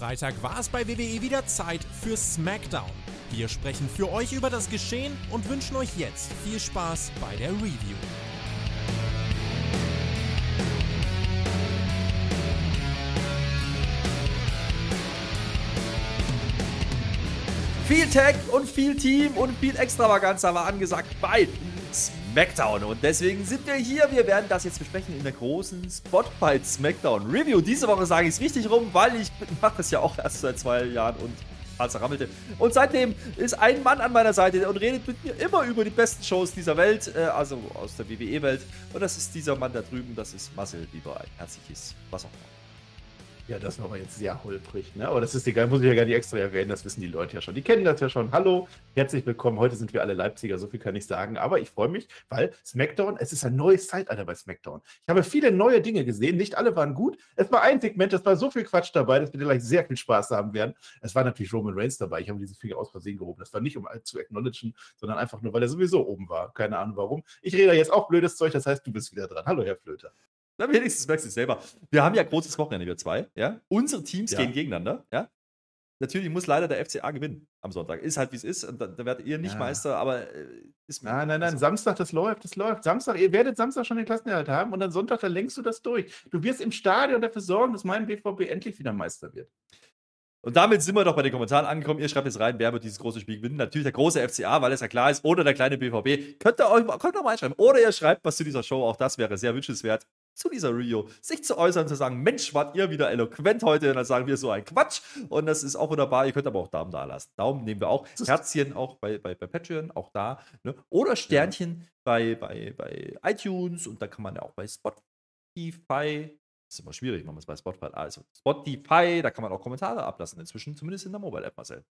Freitag war es bei WWE wieder Zeit für SmackDown. Wir sprechen für euch über das Geschehen und wünschen euch jetzt viel Spaß bei der Review. Viel Tag und viel Team und viel Extravaganza war angesagt bei SmackDown. Und deswegen sind wir hier. Wir werden das jetzt besprechen in der großen Spotlight SmackDown Review. Diese Woche sage ich es richtig rum, weil ich mache das ja auch erst seit zwei Jahren und Hals rammelte. Und seitdem ist ein Mann an meiner Seite und redet mit mir immer über die besten Shows dieser Welt, äh, also aus der WWE-Welt. Und das ist dieser Mann da drüben, das ist Marcel Lieber. Ein herzliches was auch immer. Ja, das war jetzt sehr holprig, ne? Aber das ist egal, muss ich ja gar nicht extra erwähnen, das wissen die Leute ja schon. Die kennen das ja schon. Hallo, herzlich willkommen. Heute sind wir alle Leipziger, so viel kann ich sagen. Aber ich freue mich, weil SmackDown, es ist ein neues Zeitalter bei SmackDown. Ich habe viele neue Dinge gesehen, nicht alle waren gut. Es war ein Segment, es war so viel Quatsch dabei, dass wir gleich sehr viel Spaß haben werden. Es war natürlich Roman Reigns dabei. Ich habe diese Finger aus Versehen gehoben. Das war nicht, um zu acknowledgen, sondern einfach nur, weil er sowieso oben war. Keine Ahnung warum. Ich rede jetzt auch blödes Zeug, das heißt, du bist wieder dran. Hallo, Herr Flöter. Na, wenigstens merkst du es selber. Wir haben ja großes Wochenende, wir zwei. Ja? Unsere Teams ja. gehen gegeneinander. Ja? Natürlich muss leider der FCA gewinnen am Sonntag. Ist halt wie es ist. Und da, da werdet ihr nicht ja. Meister, aber äh, ist Nein, nein, nein. Also Samstag, das läuft, das läuft. Samstag, ihr werdet Samstag schon den Klassenerhalt haben und dann Sonntag, da lenkst du das durch. Du wirst im Stadion dafür sorgen, dass mein BVB endlich wieder Meister wird. Und damit sind wir doch bei den Kommentaren angekommen. Ihr schreibt jetzt rein, wer wird dieses große Spiel gewinnen. Natürlich der große FCA, weil es ja klar ist, oder der kleine BVB. Könnt ihr euch könnt ihr mal einschreiben. Oder ihr schreibt was zu dieser Show. Auch das wäre sehr wünschenswert zu dieser Review, sich zu äußern, zu sagen, Mensch, wart ihr wieder eloquent heute, und dann sagen wir so ein Quatsch. Und das ist auch wunderbar. Ihr könnt aber auch Daumen da lassen. Daumen nehmen wir auch. Herzchen auch bei, bei, bei Patreon, auch da. Ne? Oder Sternchen ja. bei, bei, bei iTunes und da kann man ja auch bei Spotify. Das ist immer schwierig, wenn man es bei Spotify. Also Spotify, da kann man auch Kommentare ablassen inzwischen, zumindest in der Mobile-App, Marcel.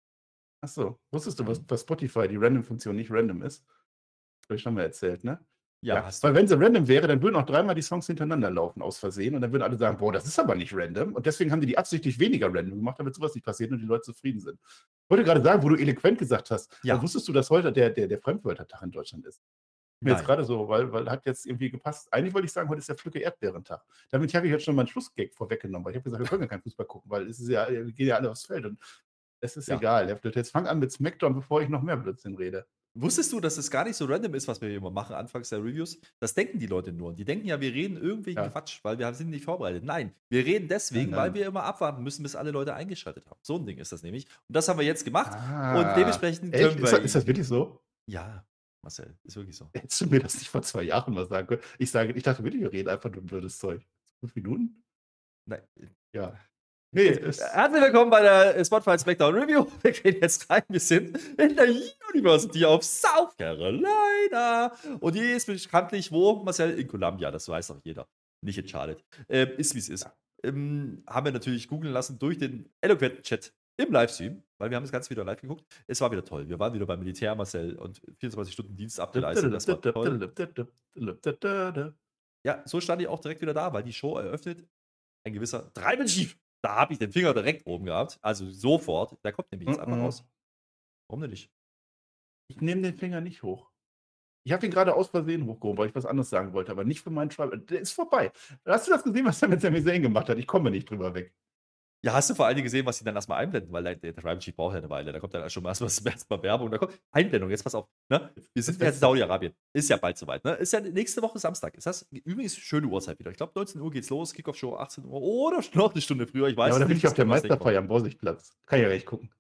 Achso, wusstest du, was bei Spotify die Random-Funktion nicht random ist? Das habe ich schon mal erzählt, ne? Ja, ja weil wenn sie random wäre, dann würden auch dreimal die Songs hintereinander laufen aus Versehen und dann würden alle sagen, boah, das ist aber nicht random. Und deswegen haben die die absichtlich weniger random gemacht, damit sowas nicht passiert und die Leute zufrieden sind. Ich wollte gerade sagen, wo du eloquent gesagt hast, ja. wusstest du, dass heute der, der, der Fremdwörtertag in Deutschland ist? Mir jetzt gerade so, weil, weil hat jetzt irgendwie gepasst. Eigentlich wollte ich sagen, heute ist der Pflücke Erdbeerentag. Damit habe ich jetzt schon meinen Schlussgag vorweggenommen, weil ich habe gesagt, wir können ja keinen Fußball gucken, weil es ist ja, wir gehen ja alle aufs Feld und es ist ja. egal. Jetzt fang an mit Smackdown, bevor ich noch mehr Blödsinn rede. Wusstest du, dass es gar nicht so random ist, was wir immer machen, anfangs der Reviews? Das denken die Leute nur. Die denken ja, wir reden irgendwie ja. Quatsch, weil wir sind nicht vorbereitet. Nein, wir reden deswegen, nein, nein. weil wir immer abwarten müssen, bis alle Leute eingeschaltet haben. So ein Ding ist das nämlich. Und das haben wir jetzt gemacht. Ah, und dementsprechend können wir. Ist das, ist das wirklich so? Ja, Marcel, ist wirklich so. Hättest du mir das nicht vor zwei Jahren mal sagen können? Ich sage, ich dachte wirklich, wir reden einfach nur blödes Zeug. Fünf Minuten? Nein. Ja. Nee, Herzlich willkommen bei der Spotify Smackdown Review. Wir gehen jetzt rein. Wir sind in der University of South Carolina. Und die ist bekanntlich wo? Marcel, in Columbia. Das weiß doch jeder. Nicht in Charlotte. Ähm, ist wie es ist. Ähm, haben wir natürlich googeln lassen durch den eloquenten Chat im Livestream, weil wir haben das Ganze wieder live geguckt. Es war wieder toll. Wir waren wieder beim Militär, Marcel, und 24 Stunden Dienst abgeleistet. Das war toll. Ja, so stand ich auch direkt wieder da, weil die Show eröffnet ein gewisser Tribal Chief da habe ich den Finger direkt oben gehabt. Also sofort. Der kommt nämlich jetzt mm -mm. einfach raus. Warum denn nicht? Ich nehme den Finger nicht hoch. Ich habe ihn gerade aus Versehen hochgehoben, weil ich was anderes sagen wollte, aber nicht für meinen Schreiber. Der ist vorbei. Hast du das gesehen, was er mit Sami Zayn gemacht hat? Ich komme nicht drüber weg. Ja, hast du vor allen Dingen gesehen, was sie dann erstmal einblenden, weil der, der Tribal Chief braucht ja eine Weile. Da kommt dann schon mal erstmal erst Werbung. Da kommt Einblendung, jetzt pass auf. Ne? Wir sind ja in Saudi-Arabien. Ist ja bald soweit. Ne? Ist ja nächste Woche Samstag. Ist das übrigens schöne Uhrzeit wieder. Ich glaube, 19 Uhr geht's los, Kickoff-Show 18 Uhr oder noch eine Stunde früher. Ich weiß ja, aber da bin ich auf der Meisterfeier am Borsigplatz. Kann ja recht gucken.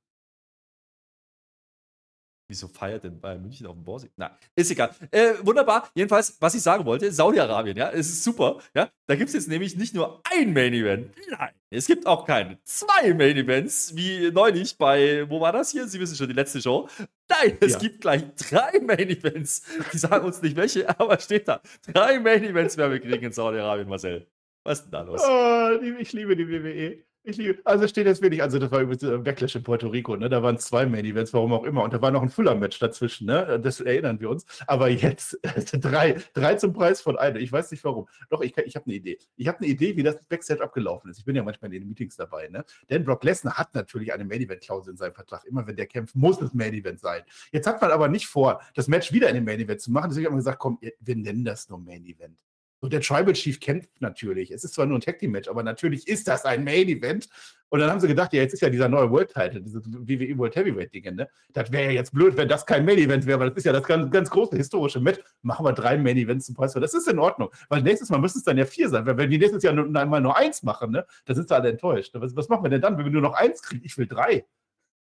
Wieso feiert denn Bayern München auf dem Borsig? Na, ist egal. Äh, wunderbar. Jedenfalls, was ich sagen wollte, Saudi-Arabien, ja, es ist super. Ja, da gibt es jetzt nämlich nicht nur ein Main-Event. Nein, es gibt auch keine zwei Main-Events, wie neulich bei, wo war das hier? Sie wissen schon, die letzte Show. Nein, es ja. gibt gleich drei Main-Events. Die sagen uns nicht welche, aber steht da. Drei Main-Events werden wir kriegen in Saudi-Arabien, Marcel. Was ist denn da los? Oh, ich liebe die WWE. Liebe, also steht jetzt wirklich, also das war übrigens ein Backlash in Puerto Rico, ne? Da waren zwei Main-Events, warum auch immer. Und da war noch ein Fuller-Match dazwischen, ne? Das erinnern wir uns. Aber jetzt drei, drei zum Preis von einem. Ich weiß nicht warum. Doch, ich, ich habe eine Idee. Ich habe eine Idee, wie das Backstage abgelaufen ist. Ich bin ja manchmal in den Meetings dabei, ne? Denn Brock Lesnar hat natürlich eine Main-Event-Klausel in seinem Vertrag. Immer wenn der kämpft, muss es Main-Event sein. Jetzt hat man aber nicht vor, das Match wieder in den Main-Event zu machen. Deswegen haben wir gesagt, komm, wir nennen das nur Main-Event. So, der Tribal Chief kämpft natürlich. Es ist zwar nur ein Tag Team Match, aber natürlich ist das ein Main Event. Und dann haben sie gedacht, ja, jetzt ist ja dieser neue World Title, dieses WWE World Heavyweight Ding, ne? Das wäre ja jetzt blöd, wenn das kein Main Event wäre, weil das ist ja das ganz, ganz große historische Match. Machen wir drei Main Events zum Preis. Das ist in Ordnung, weil nächstes Mal müsste es dann ja vier sein. Weil wenn die nächstes Jahr nur, einmal nur eins machen, ne, dann sind sie alle enttäuscht. Was, was machen wir denn dann, wenn wir nur noch eins kriegen? Ich will drei.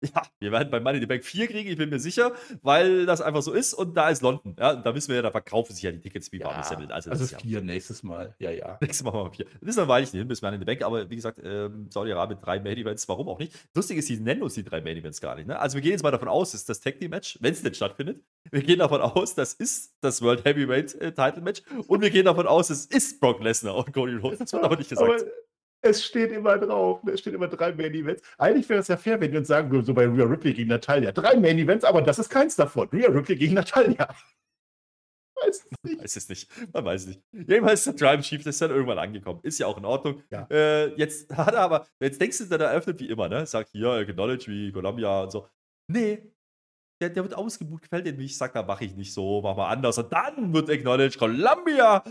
Ja, wir werden bei Money in the Bank 4 kriegen, ich bin mir sicher, weil das einfach so ist und da ist London. Ja, da wissen wir ja, da verkaufen sich ja die Tickets wie ja, warme. Also, also vier ja. nächstes Mal, ja, ja. Nächstes Mal machen wir vier. Das ist dann ich nicht hin bis Money in the Bank, aber wie gesagt, ähm, Saudi-Arabien drei Main Events, warum auch nicht? Lustig ist, sie nennen uns die drei Main Events gar nicht. Ne? Also wir gehen jetzt mal davon aus, das ist das Tag Team Match, wenn es denn stattfindet. Wir gehen davon aus, das ist das World Heavyweight äh, Title Match und wir gehen davon aus, es ist Brock Lesnar und Cody Rhodes. Das wird aber nicht gesagt. Aber es steht immer drauf. Ne? Es steht immer drei Main Events. Eigentlich wäre es ja fair, wenn wir uns sagen würden, so bei Rhea Ripley gegen Natalia. Drei Main Events, aber das ist keins davon. Rhea Ripley gegen Natalia. Weiß es nicht. Weiß es nicht. Man weiß es nicht. Jedenfalls der Drive Chief ist dann irgendwann angekommen. Ist ja auch in Ordnung. Ja. Äh, jetzt hat er aber, jetzt denkst du, der eröffnet wie immer, ne? Sagt hier, Acknowledge wie Columbia und so. Nee, der, der wird ausgebucht, gefällt dir nicht, sagt, da mache ich nicht so, mach mal anders. Und dann wird Acknowledge Columbia,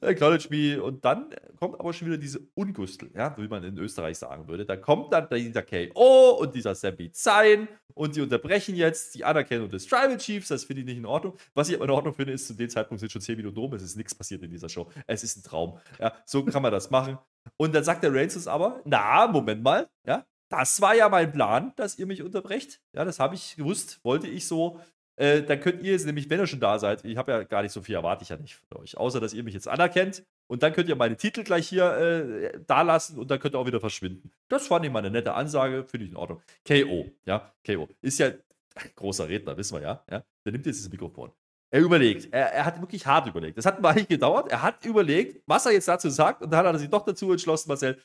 Acknowledge me. Und dann kommt aber schon wieder diese Ungustel, ja, wie man in Österreich sagen würde. Da kommt dann dieser KO und dieser Sammy Zayn und die unterbrechen jetzt die Anerkennung des Tribal Chiefs. Das finde ich nicht in Ordnung. Was ich aber in Ordnung finde, ist, zu dem Zeitpunkt sind schon 10 Minuten rum, es ist nichts passiert in dieser Show. Es ist ein Traum. Ja, so kann man das machen. Und dann sagt der Reigns aber, na, Moment mal, ja, das war ja mein Plan, dass ihr mich unterbrecht. Ja, das habe ich gewusst, wollte ich so. Äh, dann könnt ihr jetzt nämlich, wenn ihr schon da seid, ich habe ja gar nicht so viel, erwarte ich ja nicht von euch, außer dass ihr mich jetzt anerkennt. Und dann könnt ihr meine Titel gleich hier äh, da lassen und dann könnt ihr auch wieder verschwinden. Das fand ich mal eine nette Ansage, finde ich in Ordnung. KO, ja, KO. Ist ja großer Redner, wissen wir ja. ja. Der nimmt jetzt das Mikrofon. Er überlegt. Er, er, hat wirklich hart überlegt. Das hat ein Weile gedauert. Er hat überlegt, was er jetzt dazu sagt. Und dann hat er sich doch dazu entschlossen, Marcel,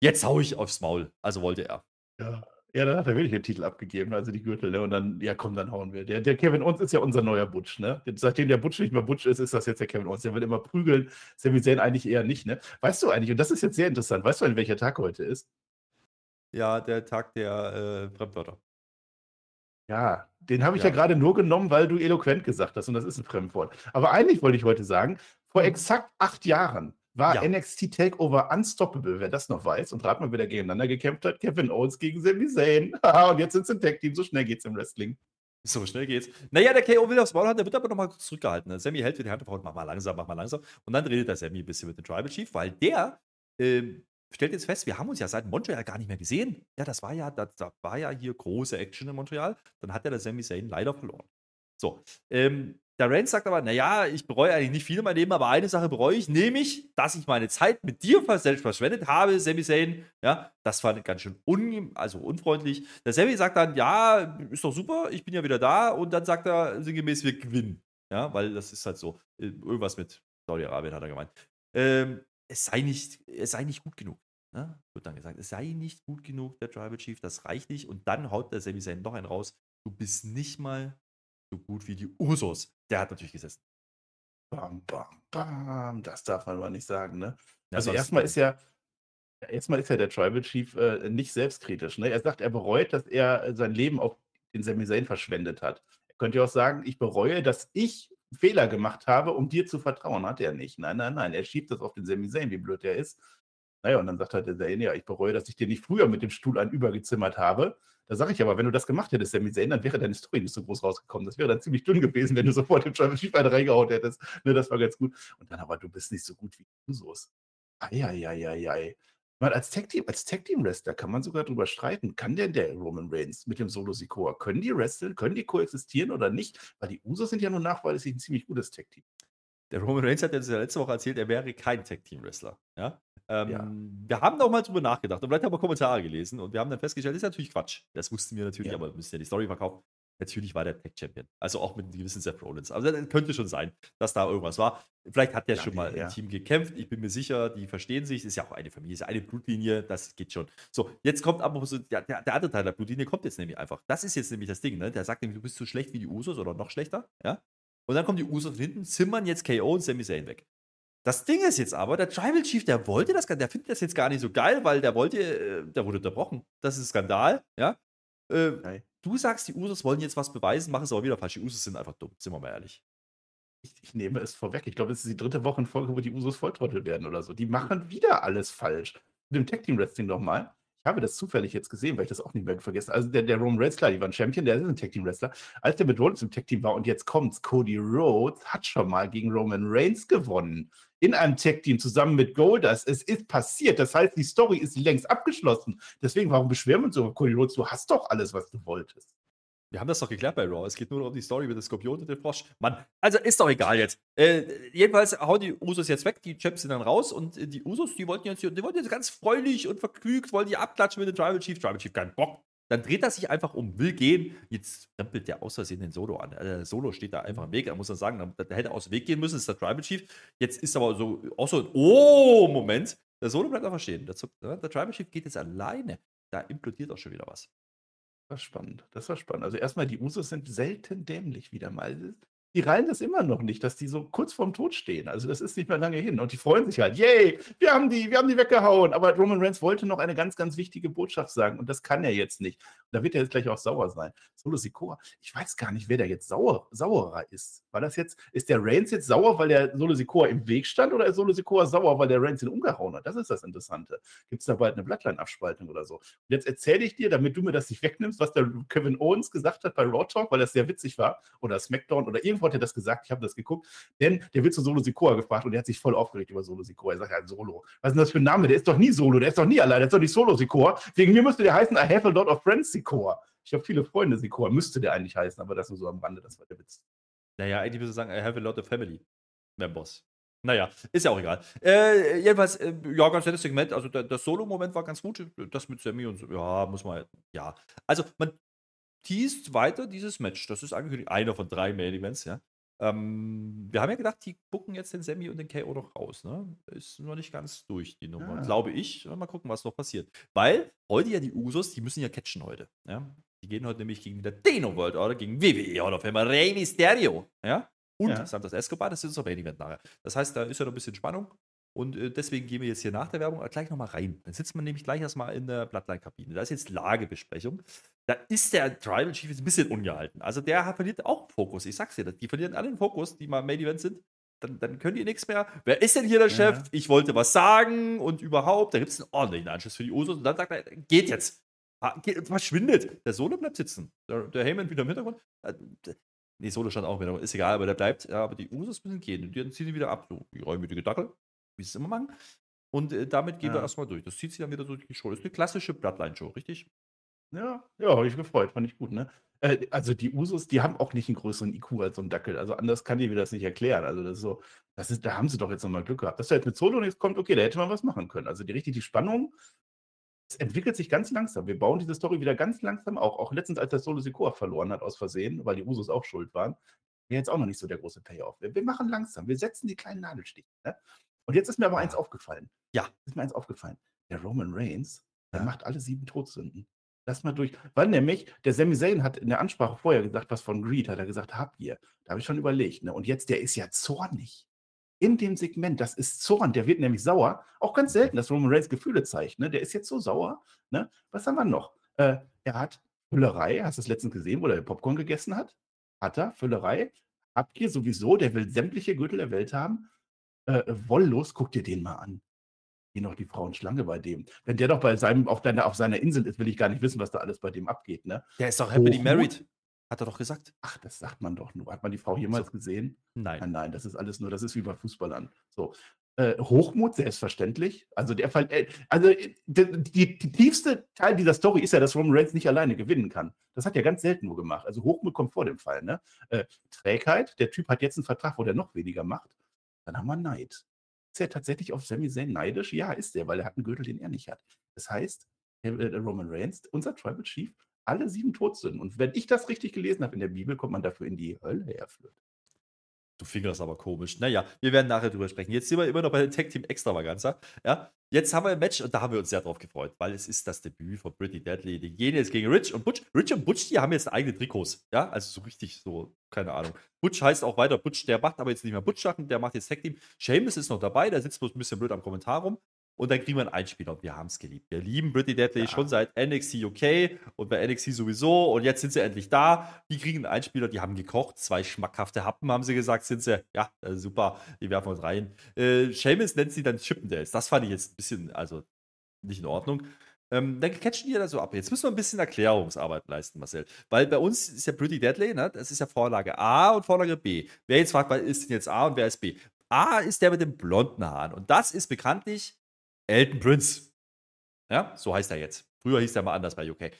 jetzt hau ich aufs Maul. Also wollte er. Ja. Ja, dann hat er wirklich den Titel abgegeben, also die Gürtel, ne? Und dann, ja komm, dann hauen wir. Der, der Kevin Owens ist ja unser neuer Butch, ne? Seitdem der Butch nicht mehr Butch ist, ist das jetzt der Kevin Owens. Der wird immer prügeln. Sami Zayn eigentlich eher nicht, ne? Weißt du eigentlich, und das ist jetzt sehr interessant, weißt du eigentlich, welcher Tag heute ist? Ja, der Tag der äh, Fremdwörter. Ja, den habe ich ja. ja gerade nur genommen, weil du eloquent gesagt hast und das ist ein Fremdwort. Aber eigentlich wollte ich heute sagen, vor mhm. exakt acht Jahren war ja. NXT Takeover Unstoppable, wer das noch weiß. Und rat mal, wer da gegeneinander gekämpft hat. Kevin Owens gegen Sami Zayn. und jetzt sind sie ein Tag-Team. So schnell geht's im Wrestling. So schnell geht's. Naja, der KO will aufs Maul haben, der wird aber nochmal kurz zurückgehalten. Ne? Sammy hält für die Hand auf, mach mal langsam, mach mal langsam. Und dann redet der Sammy ein bisschen mit dem Tribal Chief, weil der ähm, stellt jetzt fest, wir haben uns ja seit Montreal gar nicht mehr gesehen. Ja, das war ja, da, da war ja hier große Action in Montreal. Dann hat ja der Sammy Zayn leider verloren. So, ähm, der Rand sagt aber, naja, ich bereue eigentlich nicht viel in meinem Leben, aber eine Sache bereue ich, nämlich, dass ich meine Zeit mit dir selbst verschwendet habe, Sami Zayn. Ja, das war ganz schön un, also unfreundlich. Der Sami sagt dann, ja, ist doch super, ich bin ja wieder da. Und dann sagt er sinngemäß, wir gewinnen. Ja, weil das ist halt so, äh, irgendwas mit Saudi-Arabien hat er gemeint. Ähm, es sei nicht, es sei nicht gut genug. Ne? Wird dann gesagt, es sei nicht gut genug, der Tribal Chief, das reicht nicht. Und dann haut der Sami Zayn noch einen raus. Du bist nicht mal so gut wie die Usos. Der hat natürlich gesessen. Bam, bam, bam. Das darf man aber nicht sagen, ne? Ja, also erstmal ist ja, erstmal ist ja der Tribal Chief äh, nicht selbstkritisch. Ne? Er sagt, er bereut, dass er sein Leben auf den Sami Zayn verschwendet hat. Er könnte ja auch sagen, ich bereue, dass ich Fehler gemacht habe, um dir zu vertrauen. Hat er nicht. Nein, nein, nein. Er schiebt das auf den Sami Zayn, wie blöd er ist. Naja, und dann sagt halt der Zayn, ja, ich bereue, dass ich dir nicht früher mit dem Stuhl einen übergezimmert habe. Da sage ich aber, wenn du das gemacht hättest, Sami Zayn, dann wäre deine Story nicht so groß rausgekommen. Das wäre dann ziemlich dünn gewesen, wenn du sofort den Tribal Chief einen reingehauen hättest. Ne, das war ganz gut. Und dann aber, du bist nicht so gut wie Usos. Eieieiei. Weil als Tag-Team, als Tag-Team-Wrestler kann man sogar darüber streiten, kann denn der Roman Reigns mit dem Solo Sikoa, können die wresteln, können die koexistieren oder nicht? Weil die Usos sind ja nur nachweislich ein ziemlich gutes Tag-Team. Der Roman Reigns hat ja letzte Woche erzählt, er wäre kein Tag-Team-Wrestler. Ja? Ähm, ja. Wir haben auch mal drüber nachgedacht und vielleicht haben wir Kommentare gelesen und wir haben dann festgestellt, das ist natürlich Quatsch. Das wussten wir natürlich, ja. aber wir müssen ja die Story verkaufen. Natürlich war der Tech-Champion. Also auch mit einem gewissen Seth Rollins. Aber das könnte schon sein, dass da irgendwas war. Vielleicht hat der ja, schon mal im Team gekämpft. Ich bin mir sicher, die verstehen sich. Das ist ja auch eine Familie, ist eine Blutlinie. Das geht schon. So, jetzt kommt aber so, der, der, andere Teil der Blutlinie kommt jetzt nämlich einfach. Das ist jetzt nämlich das Ding. Ne? Der sagt nämlich, du bist so schlecht wie die Usos oder noch schlechter. Ja? Und dann kommen die Usos von hinten, zimmern jetzt KO und Sami Zayn weg. Das Ding ist jetzt aber, der Tribal Chief, der wollte das, der findet das jetzt gar nicht so geil, weil der wollte, äh, der wurde unterbrochen. Das ist Skandal, ja. Äh, du sagst, die Usos wollen jetzt was beweisen, machen es aber wieder falsch. Die Usos sind einfach dumm, sind wir mal ehrlich. ich, ich, nehme es vorweg. Ich glaube, es ist die dritte Woche in Folge, wo die Usos Volltrottel werden oder so. Die machen wieder alles falsch. Mit dem Tag Team Wrestling nochmal. Ich habe das zufällig jetzt gesehen, weil ich das auch nicht mehr vergessen Also der, der Roman Reigns, klar, die waren Champion, der ist ein Tag Team Wrestler. Als der mit Rollins im Tag Team war und jetzt kommt's, Cody Rhodes hat schon mal gegen Roman Reigns gewonnen. In einem Tag Team zusammen mit Goldust. Es ist passiert. Das heißt, die Story ist längst abgeschlossen. Deswegen, warum beschweren wir uns so? Cody Rhodes, du hast doch alles, was du wolltest. Wir haben das doch geklärt bei Raw. Es geht nur noch um die Story mit dem Skorpion und dem Frosch. Mann, also ist doch egal jetzt. Äh, jedenfalls hauen die Usos jetzt weg, die Champs sind dann raus und äh, die Usos, die wollten jetzt, die wollten jetzt ganz freudig und vergnügt, wollen die abklatschen mit dem Tribal Chief. Tribal Chief, keinen Bock. Dann dreht er sich einfach um, will gehen. Jetzt rempelt der aus Versehen den Solo an. Der Solo steht da einfach im Weg. Da muss man sagen, da hätte er aus dem Weg gehen müssen, das ist der Tribal Chief. Jetzt ist aber so auch so ein Oh-Moment. Der Solo bleibt einfach stehen. Der, der Tribal Chief geht jetzt alleine. Da implodiert auch schon wieder was. Das war spannend. Das war spannend. Also erstmal, die Usos sind selten dämlich wieder mal die reilen das immer noch nicht, dass die so kurz vorm Tod stehen. Also das ist nicht mehr lange hin. Und die freuen sich halt, yay, wir haben die, wir haben die weggehauen. Aber Roman Reigns wollte noch eine ganz, ganz wichtige Botschaft sagen und das kann er jetzt nicht. Und da wird er jetzt gleich auch sauer sein. Solo Sikoa, ich weiß gar nicht, wer da jetzt sauer, sauerer ist. War das jetzt, ist der Reigns jetzt sauer, weil der Solo Sikoa im Weg stand oder ist Solo Sikoa sauer, weil der Reigns ihn umgehauen hat? Das ist das Interessante. Gibt es da bald eine Bloodline-Abspaltung oder so? Und jetzt erzähle ich dir, damit du mir das nicht wegnimmst, was der Kevin Owens gesagt hat bei Raw Talk, weil das sehr witzig war, oder SmackDown oder irgendwo hat er das gesagt, ich habe das geguckt, denn der wird zu Solo Sikoa gefragt und der hat sich voll aufgeregt über Solo Sikoa. Er sagt ja, Solo. Was ist denn das für ein Name? Der ist doch nie Solo, der ist doch nie allein, der ist doch nicht Solo Sikoa. Wegen mir müsste der heißen I have a lot of friends Sikoa. Ich habe viele Freunde Sikoa, müsste der eigentlich heißen, aber das nur so am Rande, das war der Witz. Naja, eigentlich müsste sagen, I have a lot of family members. Naja, ist ja auch egal. Äh, jedenfalls, äh, ja, ganz nettes Segment. Also, der, der Solo-Moment war ganz gut. Das mit Sammy und so, ja, muss man, ja. Also, man teast weiter dieses Match. Das ist angekündigt, einer von drei Main-Events, ja. Ähm, wir haben ja gedacht, die gucken jetzt den Sammy und den KO noch raus. Ne? Ist noch nicht ganz durch, die Nummer. Ja. Glaube ich. Mal gucken, was noch passiert. Weil heute ja die Usos, die müssen ja catchen heute. Ja? Die gehen heute nämlich gegen der Deno World Order, gegen WWE Hall of Famer Rey Mysterio. Ja? Und ja. Santos Escobar, das ist unser Main Event nachher. Das heißt, da ist ja noch ein bisschen Spannung. Und äh, deswegen gehen wir jetzt hier nach der Werbung gleich nochmal rein. Dann sitzt man nämlich gleich erstmal in der Bloodline-Kabine. Da ist jetzt Lagebesprechung. Da ist der Tribal Chief jetzt ein bisschen ungehalten. Also der verliert auch Fokus. Ich sag's dir, die verlieren alle den Fokus, die mal Main Event sind. Dann, dann können die nichts mehr. Wer ist denn hier der Chef? Ja. Ich wollte was sagen und überhaupt. Da gibt es einen ordentlichen Anschluss für die Usos. Und dann sagt er, geht jetzt. Geht, verschwindet. Der Solo bleibt sitzen. Der, der Heyman wieder im Hintergrund. Äh, nee, Solo stand auch wieder. Ist egal, aber der bleibt. Ja, aber die Usos müssen gehen. Und die ziehen ihn wieder ab. So, die reumütige Dackel wie sie es immer machen. Und äh, damit gehen ja. wir erstmal durch. Das zieht sich dann wieder durch die Show. Das ist eine klassische Bloodline-Show, richtig? Ja, ja, habe ich gefreut, fand ich gut, ne? Äh, also die Usos, die haben auch nicht einen größeren IQ als so ein Dackel. Also anders kann ich mir das nicht erklären. Also das ist so, das ist, da haben sie doch jetzt nochmal Glück gehabt. Dass da jetzt mit Solo nichts kommt, okay, da hätte man was machen können. Also die richtig die Spannung, es entwickelt sich ganz langsam. Wir bauen diese Story wieder ganz langsam auch. Auch letztens, als der Solo Sikoa verloren hat aus Versehen, weil die Usos auch schuld waren, wäre jetzt auch noch nicht so der große Payoff. Wir, wir machen langsam, wir setzen die kleinen Nadelstiche. Ne? Und jetzt ist mir aber eins aufgefallen. Ja. Ist mir eins aufgefallen. Der Roman Reigns, der ja. macht alle sieben Todsünden. Lass mal durch. Weil nämlich, der Sami Zayn hat in der Ansprache vorher gesagt, was von Greed, hat er gesagt, habt ihr. Da habe ich schon überlegt. Ne? Und jetzt, der ist ja zornig. In dem Segment, das ist Zorn, der wird nämlich sauer. Auch ganz selten, dass Roman Reigns Gefühle zeigt. Ne? Der ist jetzt so sauer. Ne? Was haben wir noch? Äh, er hat Füllerei, hast du es letztens gesehen, wo er Popcorn gegessen hat? Hat er, Füllerei. Habt ihr sowieso, der will sämtliche Gürtel der Welt haben äh, wolllos, guck dir den mal an. Hier noch die Frauenschlange bei dem. Wenn der doch bei seinem, auf, deiner, auf seiner Insel ist, will ich gar nicht wissen, was da alles bei dem abgeht. Ne? Der ist doch happily married. Hat er doch gesagt. Ach, das sagt man doch nur. Hat man die Frau jemals so. gesehen? Nein. nein. Nein, das ist alles nur, das ist wie bei Fußballern. So. Äh, Hochmut, selbstverständlich. Also der Fall, äh, also äh, die, die, die, tiefste Teil dieser Story ist ja, dass Roman Reigns nicht alleine gewinnen kann. Das hat er ganz selten nur gemacht. Also Hochmut kommt vor dem Fall. Ne? Äh, Trägheit, der Typ hat jetzt einen Vertrag, wo der noch weniger macht. Dann haben wir Neid. Ist er tatsächlich auf Sami Zayn neidisch? Ja, ist er, weil er hat einen Gürtel, den er nicht hat. Das heißt, äh, Roman Reigns, unser Tribal Chief, alle sieben Todsünden. Und wenn ich das richtig gelesen habe in der Bibel, kommt man dafür in die Hölle herführt. Du fingerst aber komisch. Naja, wir werden nachher drüber sprechen. Jetzt sind wir immer noch bei der Tag Team Extravaganza. Ja, jetzt haben wir ein Match und da haben wir uns sehr drauf gefreut, weil es ist das Debüt von Pretty Deadly. Die gehen jetzt gegen Rich und Butch. Rich und Butch, die haben jetzt eigene Trikots. Ja, also so richtig so, keine Ahnung. Butch heißt auch weiter Butch, der macht aber jetzt nicht mehr Butch-Sachen, der macht jetzt Tag Team. Seamus ist noch dabei, der sitzt bloß ein bisschen blöd am Kommentar rum. und dann kriegen wir einen Einspieler und wir haben es geliebt. Wir lieben Pretty Deadly ja. schon seit NXT UK und bei NXT sowieso und jetzt sind sie endlich da. Die kriegen einen Einspieler, die haben gekocht, zwei schmackhafte Happen haben sie gesagt, sind sie. Ja, äh, super, die werfen uns rein. Äh, Seamus nennt sie dann Chippendales. Das fand ich jetzt ein bisschen, also nicht in Ordnung. Ähm, dann catchen die da so ab. Jetzt müssen wir ein bisschen Erklärungsarbeit leisten, Marcel. Weil bei uns ist ja Pretty Deadly, ne? das ist ja Vorlage A und Vorlage B. Wer jetzt fragt, was ist denn jetzt A und wer ist B? A ist der mit den blonden Haaren. Und das ist bekanntlich Elton Prince. Ja, so heißt er jetzt. Früher hieß er mal anders bei UK.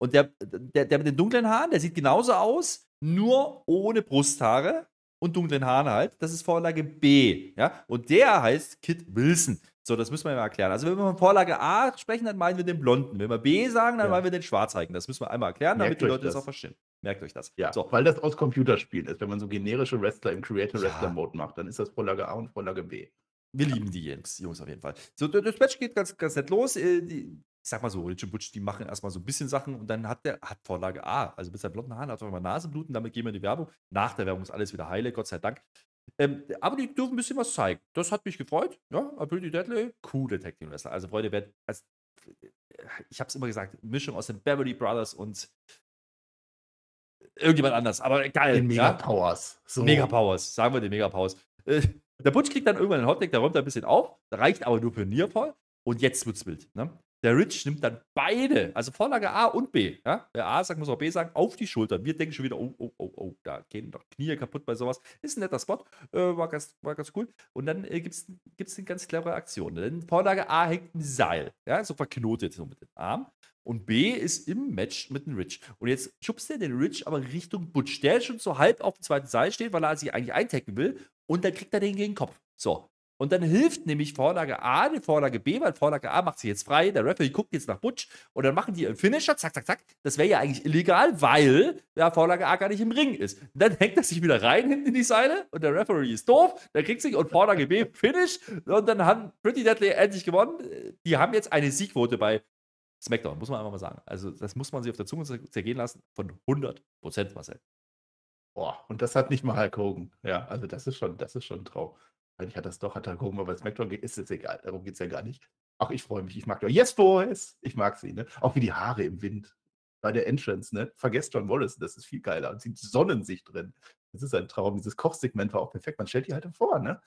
Und der, der, der mit den dunklen Haaren, der sieht genauso aus, nur ohne Brusthaare und dunklen Haaren halt. Das ist Vorlage B. Ja? Und der heißt Kit Wilson. So, das müssen wir mal erklären. Also, wenn wir von Vorlage A sprechen, dann meinen wir den Blonden. Wenn wir B sagen, dann ja. meinen wir den Schwarzhaarigen. Das müssen wir einmal erklären, damit die Leute das. das. auch verstehen. Merkt euch das. Ja, so. weil das aus Computerspielen ist. Wenn man so generische Wrestler im Creator Wrestler Mode macht, dann ist das Vorlage A und Vorlage B. Wir lieben die Jungs, Jungs auf jeden Fall. So, das Match geht ganz, ganz nett los. Äh, die, ich sag mal so, Richard Butch, die machen erstmal so ein bisschen Sachen und dann hat der hat Vorlage A. Also mit seinen blonden Haaren hat er mal Nasenbluten, damit gehen wir in die Werbung. Nach der Werbung ist alles wieder heile, Gott sei Dank. Ähm, aber die dürfen ein bisschen was zeigen. Das hat mich gefreut. Ja, Pretty Deadly, coole Tag Team Wrestler. Also Freunde, wer, also, ich habe es immer gesagt, Mischung aus den Beverly Brothers und irgendjemand anders. Aber geil. Den Mega Powers. So. Mega Powers, sagen wir den Mega Powers. Äh, der Butch kriegt dann irgendwann einen Hotdeck, der räumt da ein bisschen auf, reicht aber nur für Nearfall. Und jetzt wird's wild. Ne? Der Rich nimmt dann beide, also Vorlage A und B. Ja? Wer A sagt, muss auch B sagen, auf die Schultern. Wir denken schon wieder, oh, oh, oh, oh, da gehen doch Knie kaputt bei sowas. Ist ein netter Spot, äh, war, ganz, war ganz cool. Und dann äh, gibt es eine ganz clevere Aktion. Denn Vorlage A hängt ein Seil, ja, so verknotet so mit dem Arm. Und B ist im Match mit dem Rich. Und jetzt schubst er den Rich aber Richtung Butch, der schon so halb auf dem zweiten Seil steht, weil er sich eigentlich eintecken will. Und dann kriegt er den gegen den Kopf. So. Und dann hilft nämlich Vorlage A die Vorlage B, weil Vorlage A macht sie jetzt frei. Der Referee guckt jetzt nach Butch und dann machen die einen Finisher, zack, zack, zack. Das wäre ja eigentlich illegal, weil ja, Vorlage A gar nicht im Ring ist. Und dann hängt er sich wieder rein hinten in die Seile und der Referee ist doof. Der kriegt sich und Vorlage B Finish. Und dann haben Pretty Deadly endlich gewonnen. Die haben jetzt eine Siegquote bei SmackDown, muss man einfach mal sagen. Also, das muss man sich auf der Zunge zergehen lassen von 100 Prozent, Marcel. Boah, und das hat nicht mal Hulk Hogan. Ja, also das ist schon, das ist schon ein Traum. Eigentlich hat das doch, gucken, aber geht, ist es egal. Darum geht es ja gar nicht. Ach, ich freue mich. Ich mag doch. Yes, Boys! Ich mag sie, ne? Auch wie die Haare im Wind. Bei der Entrance, ne? Vergesst John Wallace, das ist viel geiler. Und sie sonnen sich drin. Das ist ein Traum. Dieses Kochsegment war auch perfekt. Man stellt die halt vor, ne?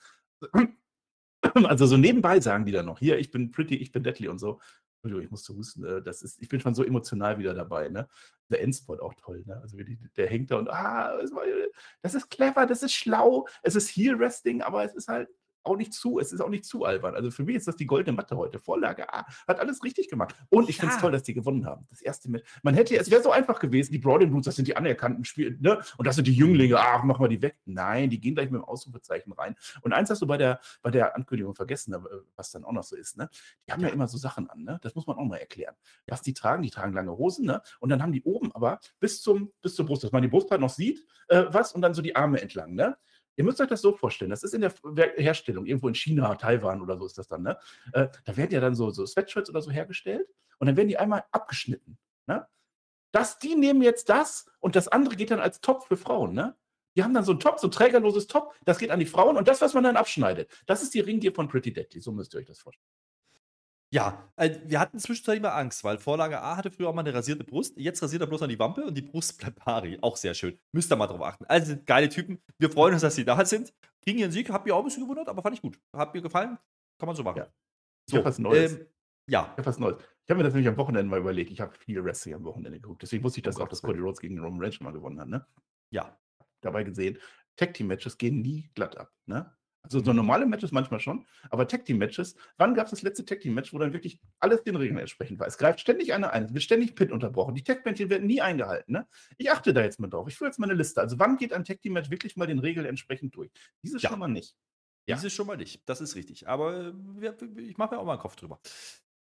Also so nebenbei sagen die dann noch, hier, ich bin pretty, ich bin deadly und so. Entschuldigung, ich musste husten. Äh, das ist, ich bin schon so emotional wieder dabei. Ne? Der Endspot auch toll. Ne? Also die, der hängt da und ah, das ist clever, das ist schlau. Es ist Heel Wrestling, aber es ist halt auch nicht zu, es ist auch nicht zu albern. Also für mich ist das die goldene Matte heute. Vorlage A, hat alles richtig gemacht. Und ich ja. finde es toll, dass die gewonnen haben. Das erste mit. Man hätte, es wäre so einfach gewesen, die Broadway Blues, das sind die anerkannten Spiele, ne? Und das sind die Jünglinge, ach, mach mal die weg. Nein, die gehen gleich mit dem Ausrufezeichen rein. Und eins hast du bei der, bei der Ankündigung vergessen, äh, was dann auch noch so ist, ne? Die haben ja, ja immer so Sachen an, ne? Das muss man auch mal erklären. Was die tragen, die tragen lange Hosen, ne? Und dann haben die oben aber bis zum, bis zur Brust, dass man die Brustplatte noch sieht, äh, was, und dann so die Arme entlang, ne? Ihr müsst euch das so vorstellen, das ist in der Herstellung, irgendwo in China, Taiwan oder so ist das dann, ne? Äh, da werden ja dann so, so Sweatshirts oder so hergestellt und dann werden die einmal abgeschnitten, ne? Das, die nehmen jetzt das und das andere geht dann als Top für Frauen, ne? Die haben dann so ein Top, so ein trägerloses Top, das geht an die Frauen und das, was man dann abschneidet, das ist die Ringgear von Pretty Deadly, so müsst ihr euch das vorstellen. Ja, äh, wir hatten zwischenzeitlich mal Angst, weil Vorlage A hatte früher auch mal eine rasierte Brust. Jetzt rasiert er bloß an die Wampe und die Brust bleibt pari. Auch sehr schön. Müsst ihr mal drauf achten. Also sind geile Typen. Wir freuen uns, dass sie da sind. Kriegen ihren Sieg. Hab mir auch ein bisschen gewundert, aber fand ich gut. Hat mir gefallen. Kann man so machen. Ja. Ich so, habe was Neues. Ähm, ja. Ich habe was Neues. Ich habe mir das nämlich am Wochenende mal überlegt. Ich habe viel Wrestling am Wochenende geguckt. Deswegen wusste ich das oh auch, dass Cody Rhodes gegen Roman Reigns mal gewonnen hat. Ne? Ja. Dabei gesehen, Tag Team Matches gehen nie glatt ab. Ne? Also so normale Matches manchmal schon, aber Tag Team Matches, wann gab es das letzte Tag Team Match, wo dann wirklich alles den Regeln entsprechend war? Es greift ständig einer ein, es wird ständig Pit unterbrochen, die Tag Männchen werden nie eingehalten. Ne? Ich achte da jetzt mal drauf. Ich führe jetzt mal eine Liste. Also wann geht ein Tag Team Match wirklich mal den Regeln entsprechend durch? Dieses ja. schon mal nicht. Ja. Dieses schon mal nicht. Das ist richtig. Aber äh, ich mache mir auch mal einen Kopf drüber.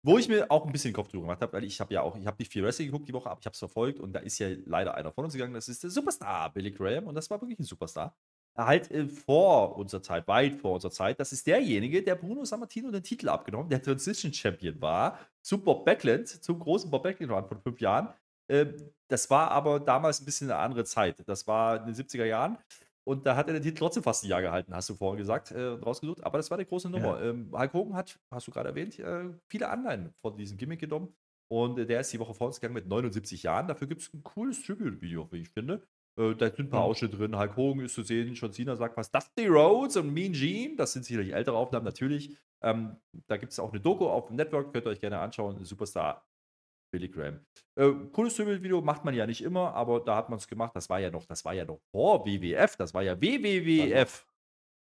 Wo ich mir auch ein bisschen Kopf drüber gemacht habe, weil ich habe ja auch, ich habe nicht viel Wrestling geguckt die Woche, aber ich habe es verfolgt und da ist ja leider einer von uns gegangen, das ist der Superstar Billy Graham und das war wirklich ein Superstar halt äh, vor unserer Zeit, weit vor unserer Zeit. Das ist derjenige, der Bruno Sammartino den Titel abgenommen, der Transition Champion war, zu Bob Backlund, zum großen Bob Backlund Run von fünf Jahren. Ähm, das war aber damals ein bisschen eine andere Zeit. Das war in den 70er Jahren. Und da hat er den Titel trotzdem fast ein Jahr gehalten, hast du vorhin gesagt, äh, rausgesucht. Aber das war eine große Nummer. Ja. Ähm, Hulk Hogan hat, hast du gerade erwähnt, äh, viele Anleihen von diesem Gimmick genommen. Und äh, der ist die Woche vor uns gegangen mit 79 Jahren. Dafür gibt es ein cooles Tribute-Video, wie ich finde. Äh, da sind ein paar. Ausschnitte drin. Hulk Hogan ist zu sehen, John Cena sagt was. Dusty Rhodes und Mean Gene, das sind sicherlich ältere Aufnahmen, natürlich. Ähm, da gibt es auch eine Doku auf dem Network, könnt ihr euch gerne anschauen. Superstar Billy Graham. Äh, cooles Video macht man ja nicht immer, aber da hat man es gemacht. Das war ja noch, das war ja noch vor WWF, das war ja WWWF.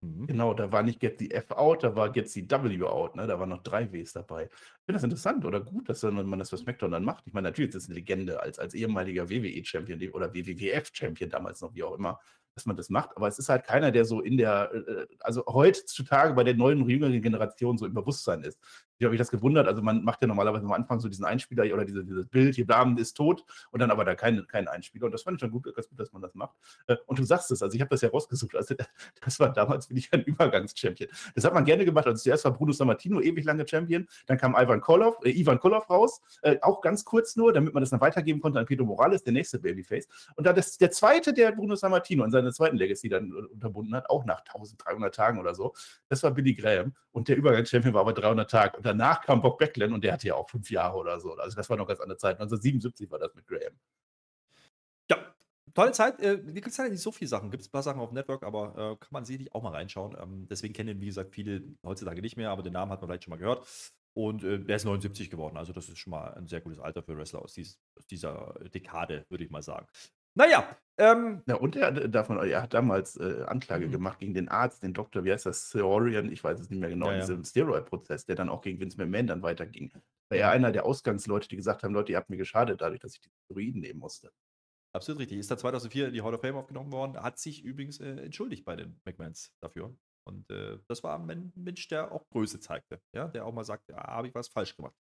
Mhm. Genau, da war nicht Get the F out, da war Get the W out, ne? Da waren noch drei Ws dabei. Ich finde das interessant oder gut, dass man das für SmackDown dann macht. Ich meine, natürlich ist es eine Legende als, als ehemaliger WWE-Champion oder WWF-Champion damals noch, wie auch immer dass man das macht. Aber es ist halt keiner, der so in der, äh, also heutzutage bei der neuen, jüngeren Generation so im Bewusstsein ist. Ich habe mich das gewundert. Also man macht ja normalerweise am Anfang so diesen Einspieler oder diese, dieses Bild, hier Damen ist tot und dann aber da keinen kein Einspieler. Und das fand ich schon gut, ganz gut, dass man das macht. Äh, und du sagst es, also ich habe das ja rausgesucht. Also das war damals, bin ich ein Übergangschampion. Das hat man gerne gemacht. Also zuerst war Bruno Sammartino ewig lange Champion. Dann kam Ivan Koloff, äh, Ivan Koloff raus, äh, auch ganz kurz nur, damit man das dann weitergeben konnte an Pedro Morales, der nächste Babyface. Und dann das, der zweite, der Bruno Sammartino in seiner zweiten Legacy dann unterbunden hat, auch nach 1300 Tagen oder so. Das war Billy Graham. Und der Übergangschampion war aber 300 Tage. Und danach kam Bob Backlund und der hatte ja auch fünf Jahre oder so. Also das war noch ganz andere Zeit. 1977 war das mit Graham. Ja, tolle Zeit. Äh, gibt es ja nicht so viele Sachen. Gibt es ein paar Sachen auf dem Network, aber äh, kann man sicherlich auch mal reinschauen. Ähm, deswegen kennen, wie gesagt, viele heutzutage nicht mehr, aber den Namen hat man vielleicht schon mal gehört. Und äh, der ist 79 geworden. Also, das ist schon mal ein sehr gutes Alter für Wrestler aus, dies, aus dieser Dekade, würde ich mal sagen. Naja. Ähm, ja, und er, darf man, er hat damals äh, Anklage mhm. gemacht gegen den Arzt, den Doktor, wie heißt das, Theorian, ich weiß es nicht mehr genau, ja, in diesem ja. Steroid-Prozess, der dann auch gegen Vince McMahon dann weiterging. War er einer der Ausgangsleute, die gesagt haben, Leute, ihr habt mir geschadet dadurch, dass ich die Steroiden nehmen musste. Absolut richtig. Ist da 2004 in die Hall of Fame aufgenommen worden, hat sich übrigens äh, entschuldigt bei den McMahons dafür. Und äh, das war ein Mensch, der auch Größe zeigte, ja, der auch mal sagt, ja, habe ich was falsch gemacht.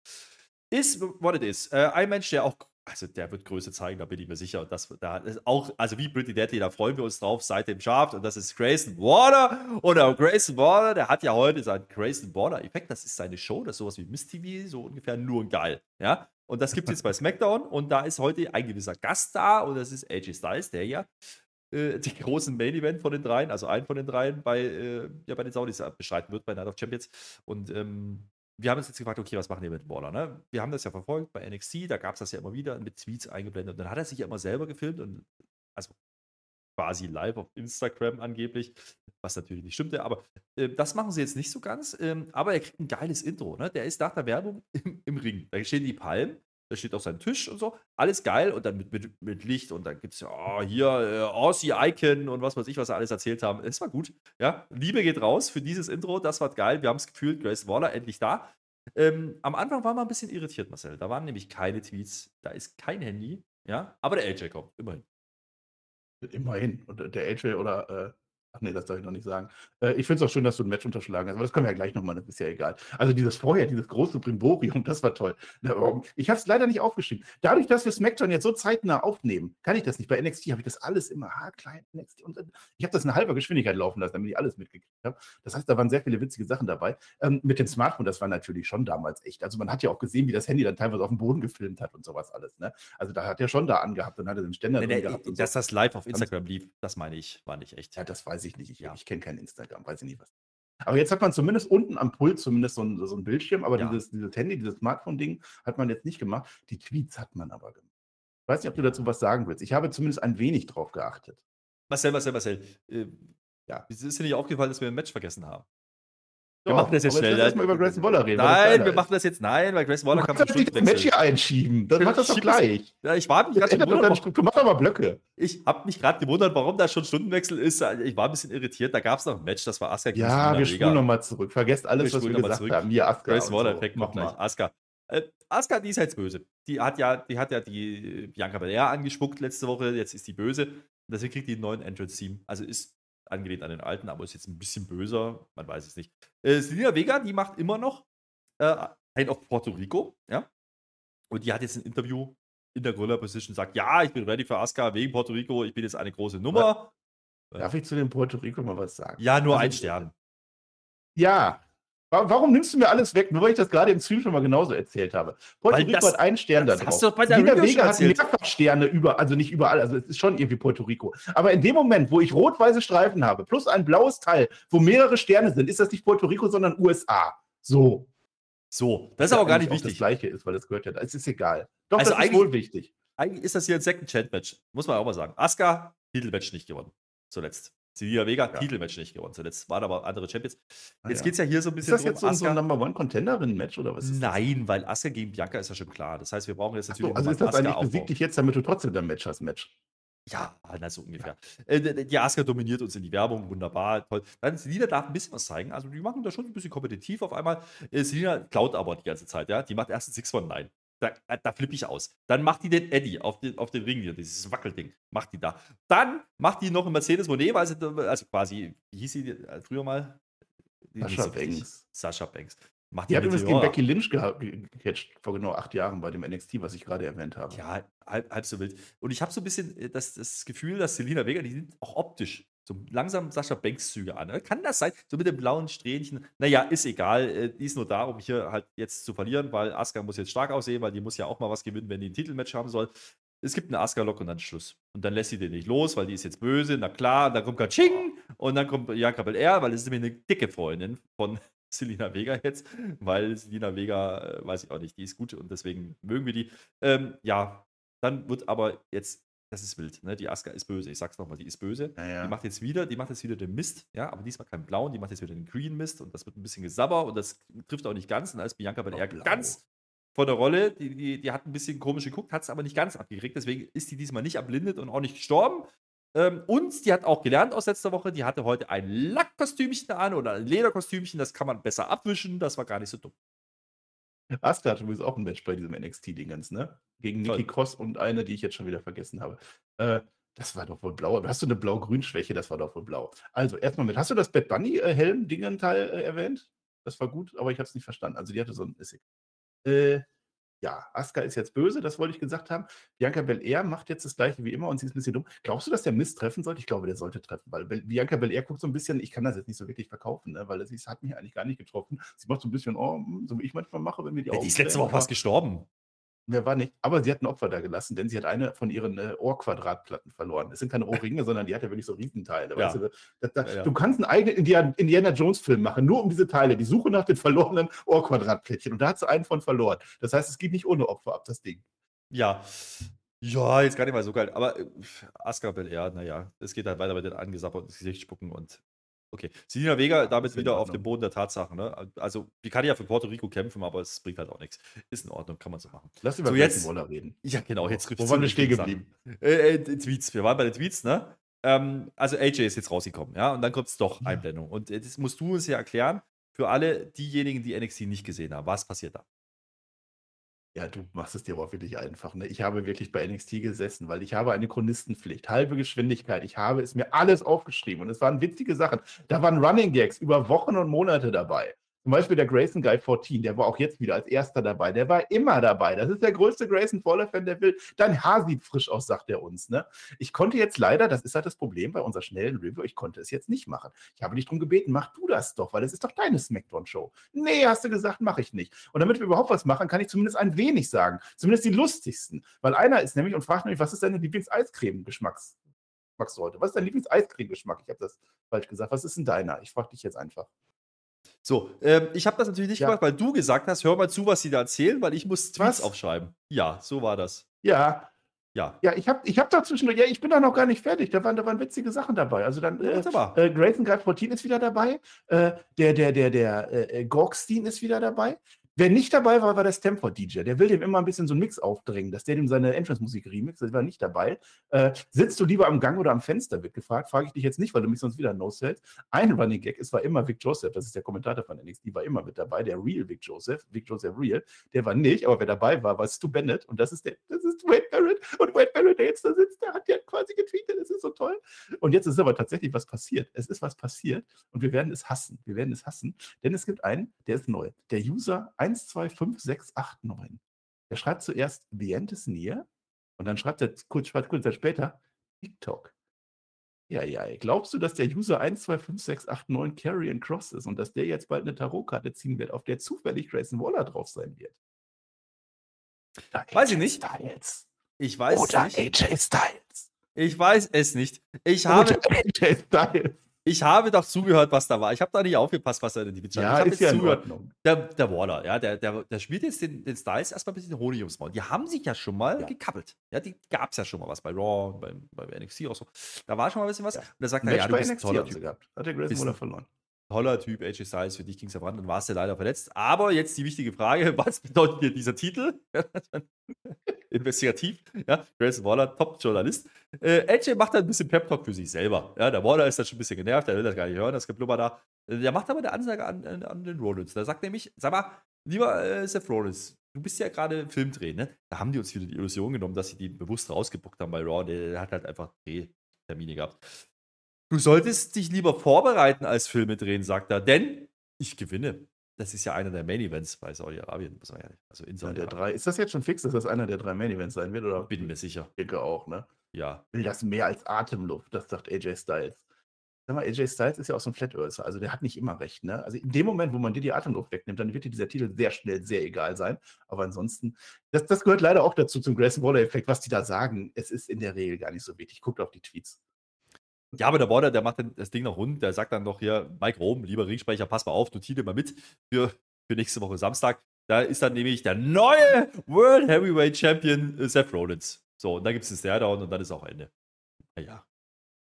Ist, what it is. Äh, ein Mensch, der auch also der wird Größe zeigen, da bin ich mir sicher. Das, da ist auch, also wie Pretty Deadly, da freuen wir uns drauf seit dem Draft. Und das ist Grayson Water. Und der Grayson Water, der hat ja heute seinen Grayson Water-Effekt. Das ist seine Show, das ist sowas wie Miss TV, so ungefähr nur geil. Ja. Und das gibt es jetzt bei SmackDown. Und da ist heute ein gewisser Gast da. Und das ist AJ Styles, der ja äh, die großen Main Event von den dreien, also einen von den dreien bei, äh, ja, bei den Saudis bestreiten wird bei Night of Champions. Und ähm, wir haben uns jetzt gefragt, okay, was machen wir mit Waller? Ne? Wir haben das ja verfolgt bei NXT, da gab es das ja immer wieder mit Tweets eingeblendet. Und dann hat er sich ja immer selber gefilmt und also quasi live auf Instagram angeblich, was natürlich nicht stimmte, aber äh, das machen sie jetzt nicht so ganz. Ähm, aber er kriegt ein geiles Intro. Ne? Der ist nach der Werbung im, im Ring. Da stehen die Palmen da steht auf seinem Tisch und so. Alles geil und dann mit, mit, mit Licht und dann gibt es ja oh, hier äh, Aussie Icon und was weiß ich, was sie alles erzählt haben. Es war gut. Ja, Liebe geht raus für dieses Intro. Das war geil. Wir haben es gefühlt. Grace Waller endlich da. Ähm, am Anfang war man ein bisschen irritiert, Marcel. Da waren nämlich keine Tweets. Da ist kein Handy. Ja, aber der AJ kommt. Immerhin. Immerhin. Und der AJ oder äh, Ach nee, das darf ich noch nicht sagen. Äh, ich finde es auch schön, dass du ein Match unterschlagen hast, aber das können wir ja gleich nochmal, das ist ja egal. Also dieses vorher, dieses große Brimborium, das war toll. Ich habe es leider nicht aufgeschrieben. Dadurch, dass wir SmackDown jetzt so zeitnah aufnehmen, kann ich das nicht. Bei NXT habe ich das alles immer haarklein. NXT und ich habe das in halber Geschwindigkeit laufen lassen, damit ich alles mitgekriegt habe. Das heißt, da waren sehr viele witzige Sachen dabei. Ähm, mit dem Smartphone, das war natürlich schon damals echt. Also man hat ja auch gesehen, wie das Handy dann teilweise auf dem Boden gefilmt hat und sowas alles. Ne? Also da hat er schon da angehabt und hatte den Ständer nee, drin nee, gehabt. Dass so. das live auf Instagram lief, das meine ich, war nicht echt. Ja, das weiß ich nicht. Ich, ja. ich kenne kein Instagram, weiß ich nicht was. Aber jetzt hat man zumindest unten am Pult zumindest so ein, so ein Bildschirm, aber ja. dieses, dieses Handy, dieses Smartphone-Ding hat man jetzt nicht gemacht. Die Tweets hat man aber gemacht. Ich weiß nicht, ob du dazu was sagen willst. Ich habe zumindest ein wenig drauf geachtet. Marcel, Marcel, Marcel. Äh, ja, es ist dir nicht aufgefallen, dass wir ein Match vergessen haben? Wir Doch, machen das jetzt schnell. Mal über Grayson Waller reden. Nein, wir machen das jetzt. Nein, weil Grayson Waller kann man das Match hier einschieben. Dann mach das doch gleich. Ja, ich war mich gerade gewundert. Du machst aber Blöcke. Ich habe mich gerade gewundert, warum da schon Stundenwechsel ist. Ich war ein bisschen irritiert. Da gab es noch ein Match, das war Asuka gegen Ja, wir spulen nochmal zurück. Vergesst alles, wir was wir gesagt zurück. haben. Hier, Asuka. Grayson Waller, Effekt noch gleich. Asuka. Äh, Asuka, die ist jetzt böse. Die hat ja die, hat ja die Bianca Belair angespuckt letzte Woche. Jetzt ist die böse. Deswegen kriegt die einen neuen Entrance-Team. Also ist angelehnt an den alten, aber ist jetzt ein bisschen böser, man weiß es nicht. Äh, Selina Vega, die macht immer noch äh, ein auf Puerto Rico, ja. Und die hat jetzt ein Interview in der Gorilla-Position, sagt, ja, ich bin ready für Asuka wegen Puerto Rico, ich bin jetzt eine große Nummer. Darf ich zu dem Puerto Rico mal was sagen? Ja, nur also, ein Stern. Ja, Warum nimmst du mir alles weg, nur weil ich das gerade im Stream schon mal genauso erzählt habe? Puerto Rico das, hat einen Stern da drauf. Hast du bei der Selina Vega hat mehrfach Sterne über, also nicht überall, also es ist schon irgendwie Puerto Rico. Aber in dem Moment, wo ich rot-weiße Streifen habe, plus ein blaues Teil, wo mehrere Sterne sind, ist das nicht Puerto Rico, sondern USA. So. So, das ist aber gar nicht wichtig. Das gleiche ist, weil das gehört ja, es ist egal. Doch, also das ist wohl wichtig. Eigentlich ist das hier ein Second Chance Match, muss man auch mal sagen. Asuka, Titelmatch nicht gewonnen, zuletzt. Selina Vega, ja. Titelmatch nicht gewonnen. Zuletzt waren aber andere Champions. Ah, jetzt ja. geht es ja hier so ein bisschen. Ist das jetzt drum, so ein Number One Contenderin-Match oder was? Nein, weil Asuka gegen Bianca ist ja schon klar. Das heißt, wir brauchen jetzt natürlich. So, also ist das eigentlich besiegt dich jetzt, damit du trotzdem dein Match hast, Match? Ja, na, so ungefähr. Ja. Äh, die Asuka dominiert uns in die Werbung, wunderbar, toll. Dann Selina darf ein bisschen was zeigen. Also, die machen da schon ein bisschen kompetitiv auf einmal. Äh, Selina klaut aber die ganze Zeit, ja. Die macht erst ein Six von Nine. Da, äh, da flippe ich aus. Dann macht die den Eddie auf den, auf den Ring hier, dieses Wackelding. Macht die da. Dann macht die noch ein Mercedes Monet, weil sie, also quasi, wie hieß sie äh, früher mal? Sascha Banks. Sascha Banks. Macht die, die hat übrigens gegen Becky Lynch gecatcht vor genau acht Jahren bei dem NXT, was ich gerade erwähnt habe. Ja, halb, halb so wild. Und ich habe so ein bisschen äh, das, das Gefühl, dass Selina Vega, die sind auch optisch so langsam Sascha Banks Züge an. Kann das sein? So mit dem blauen Strähnchen. Naja, ist egal. Äh, die ist nur da, um hier halt jetzt zu verlieren, weil Asuka muss jetzt stark aussehen, weil die muss ja auch mal was gewinnen, wenn die ein Titelmatch haben soll. Es gibt eine Asuka-Lock und dann Schluss. Und dann lässt sie den nicht los, weil die ist jetzt böse. Na klar, dann kommt Kaching und dann kommt Bianca Belair, weil es ist nämlich eine dicke Freundin von Selina Vega jetzt, weil Selina Vega, äh, weiß ich auch nicht, die ist gut und deswegen mögen wir die. Ähm, ja, dann wird aber jetzt das ist wild. Ne? Die Aska ist böse. Ich sag's nochmal, die ist böse. Ja, ja. Die macht jetzt wieder, die macht jetzt wieder den Mist, ja, aber diesmal keinen blauen, die macht jetzt wieder den Green Mist und das wird ein bisschen gesabber und das trifft auch nicht ganz. Und da ist Bianca bei der ganz von der Rolle, die, die, die hat ein bisschen komisch geguckt, hat es aber nicht ganz abgekriegt. Deswegen ist die diesmal nicht erblindet und auch nicht gestorben. Ähm, und die hat auch gelernt aus letzter Woche, die hatte heute ein Lackkostümchen an oder ein Lederkostümchen, das kann man besser abwischen, das war gar nicht so dumm. Hatte übrigens auch ein Match bei diesem NXT-Dingens, ne? Gegen Nikki Cross und eine, die ich jetzt schon wieder vergessen habe. Äh, das war doch wohl blau. Hast du eine blau-grün-Schwäche? Das war doch wohl blau. Also, erstmal mit. Hast du das Bad Bunny-Helm-Dingenteil äh, erwähnt? Das war gut, aber ich habe es nicht verstanden. Also, die hatte so ein. Äh, ja, Asuka ist jetzt böse, das wollte ich gesagt haben. Bianca Belair macht jetzt das gleiche wie immer und sie ist ein bisschen dumm. Glaubst du, dass der Mist treffen sollte? Ich glaube, der sollte treffen, weil Bianca Belair guckt so ein bisschen, ich kann das jetzt nicht so wirklich verkaufen, ne? weil sie hat mich eigentlich gar nicht getroffen. Sie macht so ein bisschen, oh, hm, so wie ich manchmal mache, wenn mir die ja, Die ist letzte Woche fast gestorben. Wer war nicht. Aber sie hat ein Opfer da gelassen, denn sie hat eine von ihren äh, Ohrquadratplatten verloren. Es sind keine Ohrringe, sondern die hat ja wirklich so Riesenteile. Ja. Du, da, da, ja, ja. du, kannst einen eigenen Indiana, Jones-Film machen, nur um diese Teile. Die Suche nach den verlorenen Ohrquadratplättchen. Und da hat sie einen von verloren. Das heißt, es geht nicht ohne Opfer ab, das Ding. Ja. Ja, jetzt gar nicht mal so geil. Aber äh, Aska Belair, naja, es geht halt weiter mit den angesapperten Gesicht spucken und Okay. Selina Vega damit wieder auf dem Boden der Tatsachen. Ne? Also, die kann ja für Puerto Rico kämpfen, aber es bringt halt auch nichts. Ist in Ordnung, kann man so machen. Lass über so, jetzt Waller reden. Ja, genau. Jetzt Wo waren wir stehen geblieben? Äh, äh, Tweets. Wir waren bei den Tweets, ne? Ähm, also, AJ ist jetzt rausgekommen, ja? Und dann kommt es doch ja. Einblendung. Und äh, das musst du uns ja erklären, für alle diejenigen, die NXT nicht gesehen haben. Was passiert da? Ja, du machst es dir aber wirklich einfach. Ne? Ich habe wirklich bei NXT gesessen, weil ich habe eine Chronistenpflicht, halbe Geschwindigkeit. Ich habe es mir alles aufgeschrieben und es waren witzige Sachen. Da waren Running Gags über Wochen und Monate dabei. Zum Beispiel der Grayson Guy 14, der war auch jetzt wieder als erster dabei. Der war immer dabei. Das ist der größte Grayson Waller-Fan, der will. Dein Haar sieht frisch aus, sagt er uns. Ne? Ich konnte jetzt leider, das ist halt das Problem bei unserer schnellen Review, ich konnte es jetzt nicht machen. Ich habe dich darum gebeten, mach du das doch, weil es ist doch deine Smackdown-Show. Nee, hast du gesagt, mache ich nicht. Und damit wir überhaupt was machen, kann ich zumindest ein wenig sagen. Zumindest die lustigsten. Weil einer ist nämlich und fragt nämlich, was ist deine Lieblings-Eiscreme-Geschmackssorte? Was ist dein Lieblings-Eiscreme-Geschmack? Ich habe das falsch gesagt. Was ist denn deiner? Ich frage dich jetzt einfach. So, ähm, ich habe das natürlich nicht ja. gemacht, weil du gesagt hast, hör mal zu, was sie da erzählen, weil ich muss Tweets was? aufschreiben. Ja, so war das. Ja. Ja. Ja, ich habe ich hab dazwischen, ja, ich bin da noch gar nicht fertig. Da waren, da waren witzige Sachen dabei. Also dann, äh, äh, Grayson Guy 14 ist wieder dabei. Äh, der, der, der, der, äh, Gorkstein ist wieder dabei. Wer nicht dabei war, war der Stanford-DJ. Der will dem immer ein bisschen so einen Mix aufdrängen, dass der dem seine Entrance-Musik remixt. Das war nicht dabei. Äh, sitzt du lieber am Gang oder am Fenster, wird gefragt. Frage ich dich jetzt nicht, weil du mich sonst wieder no-sellst. Ein Running Gag, es war immer Vic Joseph, das ist der Kommentator von NXT, war immer mit dabei. Der Real Vic Joseph, Vic Joseph Real, der war nicht, aber wer dabei war, war Stu Bennett. Und das ist der, das ist Wade Barrett. Und Wade Barrett, der jetzt da sitzt, der hat ja quasi getweetet. Das ist so toll. Und jetzt ist aber tatsächlich was passiert. Es ist was passiert und wir werden es hassen. Wir werden es hassen, denn es gibt einen, der ist neu. Der User 125 689. Er schreibt zuerst The End is near und dann schreibt er kurz, kurz später TikTok. Ja, ja. Glaubst du, dass der User 125689 Carrion Cross ist und dass der jetzt bald eine Tarotkarte ziehen wird, auf der zufällig Grayson Waller drauf sein wird? Oder weiß ich nicht. Styles. Ich weiß Oder nicht. AJ Styles. Ich weiß es nicht. Ich habe, AJ Styles. Ich habe doch zugehört, was da war. Ich habe da nicht aufgepasst, was da in der Division ja, Ich ist ja zugehört. Der, der Waller, ja, der, der, der spielt jetzt den, den Styles erstmal ein bisschen Honig ums Maul. Die haben sich ja schon mal ja. gekappelt. Ja, die gab es ja schon mal was bei Raw, beim, bei NXT auch so. Da war schon mal ein bisschen was. Ja. Und da sagt er, ja, du bist ein toller Typ. Gehabt. Hat der Grayson Waller verloren. Toller Typ, AJ Styles, für dich ging es voran, dann warst du leider verletzt. Aber jetzt die wichtige Frage: Was bedeutet dir dieser Titel? investigativ. Ja, Grayson Waller, Top-Journalist. Äh, AJ macht da ein bisschen Pep-Talk für sich selber. Ja, der Waller ist dann schon ein bisschen genervt, der will das gar nicht hören, das Geblubber da. Äh, der macht aber eine Ansage an, an, an den Rollins. Der sagt nämlich, sag mal, lieber äh, Seth Rollins, du bist ja gerade Filmdreh, ne? Da haben die uns wieder die Illusion genommen, dass sie die bewusst rausgebuckt haben bei Raw. Der hat halt einfach Drehtermine gehabt. Du solltest dich lieber vorbereiten als Filme drehen, sagt er, denn ich gewinne das ist ja einer der Main Events bei Saudi-Arabien, muss man ja nicht. Also in Saudi drei. Ist das jetzt schon fix, dass das einer der drei Main Events sein wird? Oder? Bin mir sicher. Ich denke auch, ne? Ja. Will das mehr als Atemluft, das sagt AJ Styles. Sag mal, AJ Styles ist ja auch so ein Flat Earther, also der hat nicht immer recht, ne? Also in dem Moment, wo man dir die Atemluft wegnimmt, dann wird dir dieser Titel sehr schnell sehr egal sein. Aber ansonsten, das, das gehört leider auch dazu zum Grayson Waller-Effekt, was die da sagen. Es ist in der Regel gar nicht so wichtig. Guckt auf die Tweets. Ja, aber der Border, der macht dann das Ding noch rund. Der sagt dann noch hier, Mike Rom, lieber Ringsprecher, pass mal auf, notiere mal mit für für nächste Woche Samstag. Da ist dann nämlich der neue World Heavyweight Champion äh, Seth Rollins. So, und dann gibt es den Stairdown und dann ist auch Ende. Naja.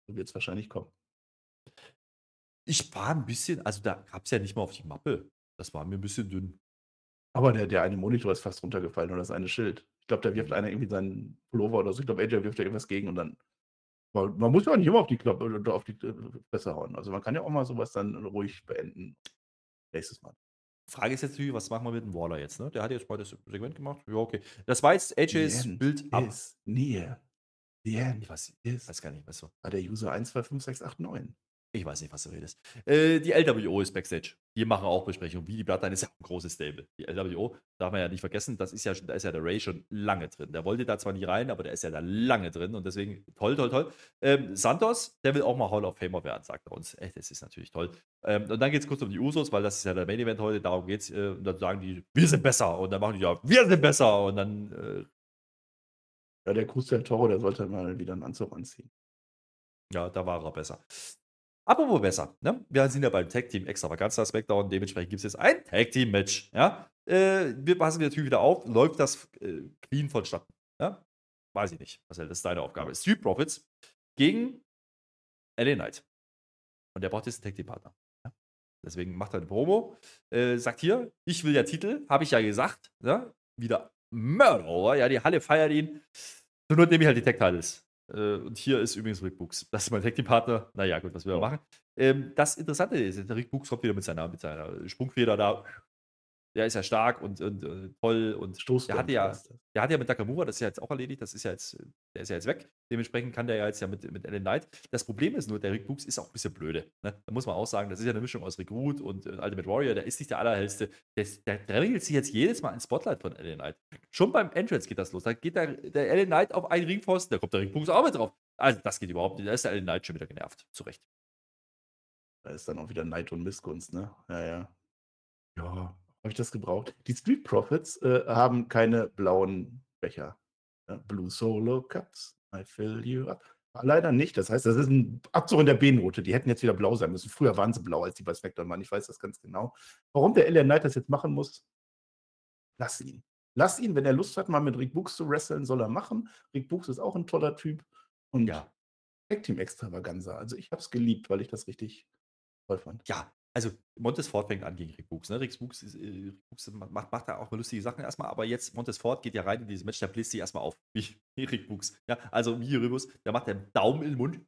So wird es wahrscheinlich kommen. Ich war ein bisschen, also da gab es ja nicht mal auf die Mappe. Das war mir ein bisschen dünn. Aber der, der eine Monitor ist fast runtergefallen oder das eine Schild. Ich glaube, da wirft einer irgendwie seinen Pullover oder so. Ich glaube, AJ wirft da irgendwas gegen und dann. Man, man muss ja auch nicht immer auf die Klappe oder auf die Fresse äh, hauen. Also man kann ja auch mal sowas dann ruhig beenden. Nächstes Mal. Frage ist jetzt was machen wir mit dem Waller jetzt? Ne? Der hat jetzt mal das Segment gemacht. Ja, okay. Das war jetzt AJs Bild ab. Near. The end. Ich weiß, weiß gar nicht, was so. War der User 125689. Ich weiß nicht, was du redest. Äh, die LWO ist Backstage. Die machen auch Besprechungen. Wie die Bloodline ist ja auch ein großes Stable. Die LWO, darf man ja nicht vergessen, das ist ja, da ist ja der Ray schon lange drin. Der wollte da zwar nicht rein, aber der ist ja da lange drin und deswegen toll, toll, toll. Ähm, Santos, der will auch mal Hall of Famer werden, sagt er uns. Echt, das ist natürlich toll. Ähm, und dann geht es kurz um die Usos, weil das ist ja der Main Event heute, darum geht es. Äh, und dann sagen die, wir sind besser. Und dann machen die ja, wir sind besser. Und dann. Äh, ja, der Cruz del Toro, der sollte mal wieder einen Anzug anziehen. Ja, da war er besser. Apropos besser, ne? Wir sind ja beim Tag Team Extravaganza Smackdown, dementsprechend gibt es jetzt ein Tag Team Match, ja? Äh, wir passen natürlich wieder auf, läuft das äh, clean vonstatten, ja? Weiß ich nicht, Marcel, das ist deine Aufgabe. Street Profits gegen LA Knight. Und der braucht jetzt einen Tag Team Partner. Ja? Deswegen macht er eine Promo, äh, sagt hier, ich will ja Titel, habe ich ja gesagt, ja? Wieder Murder, ja, die Halle feiert ihn. So nur nehme ich halt die Tag Titles. Äh, und hier ist übrigens Rick Books. Das ist mein Tag Team Partner. Naja, gut, was wir ja. machen. Ähm, das Interessante ist, der Rick Books kommt wieder mit seiner, mit seiner Sprungfeder da der ist ja stark und, und, und äh, toll und Stoß der hatte ja, der hat ja mit Nakamura, das ist ja jetzt auch erledigt, das ist ja jetzt, der ist ja jetzt weg. Dementsprechend kann der ja jetzt ja mit, mit Ellen Knight. Das Problem ist nur, der Rick Books ist auch ein bisschen blöde. Ne? Da muss man auch sagen, das ist ja eine Mischung aus Recruit und äh, Ultimate Warrior, der ist nicht der allerhellste. Der, der drängelt sich jetzt jedes Mal ein Spotlight von Ellen Knight. Schon beim Entrance geht das los. Da geht der, der Ellen Knight auf einen Ringpfosten, da kommt der Rick Books auch mit drauf. Also das geht überhaupt nicht. Da ist der Ellen Knight schon wieder genervt. Zu Recht. Da ist dann auch wieder Neid und Missgunst, ne? Ja, ja. Ja, habe ich das gebraucht? Die Street Profits äh, haben keine blauen Becher. Ja, Blue Solo Cups. I fill you up. Leider nicht. Das heißt, das ist ein Abzug in der B-Note. Die hätten jetzt wieder blau sein müssen. Früher waren sie blau, als die bei Spectre waren. Ich weiß das ganz genau. Warum der LA Knight das jetzt machen muss, lass ihn. Lass ihn, wenn er Lust hat, mal mit Rick Books zu wresteln, soll er machen. Rick Books ist auch ein toller Typ. Und ja. Tag Team Extravaganza. Also ich habe es geliebt, weil ich das richtig toll fand. Ja, also Montesfort fängt an gegen Rick Books. Ne? Rick Books, ist, äh, Rick Books macht, macht, da auch mal lustige Sachen erstmal, aber jetzt Montesfort geht ja rein in dieses Match, der bläst sich erstmal auf, wie Rick Books. Ja, also wie Ribus, der macht den Daumen in den Mund.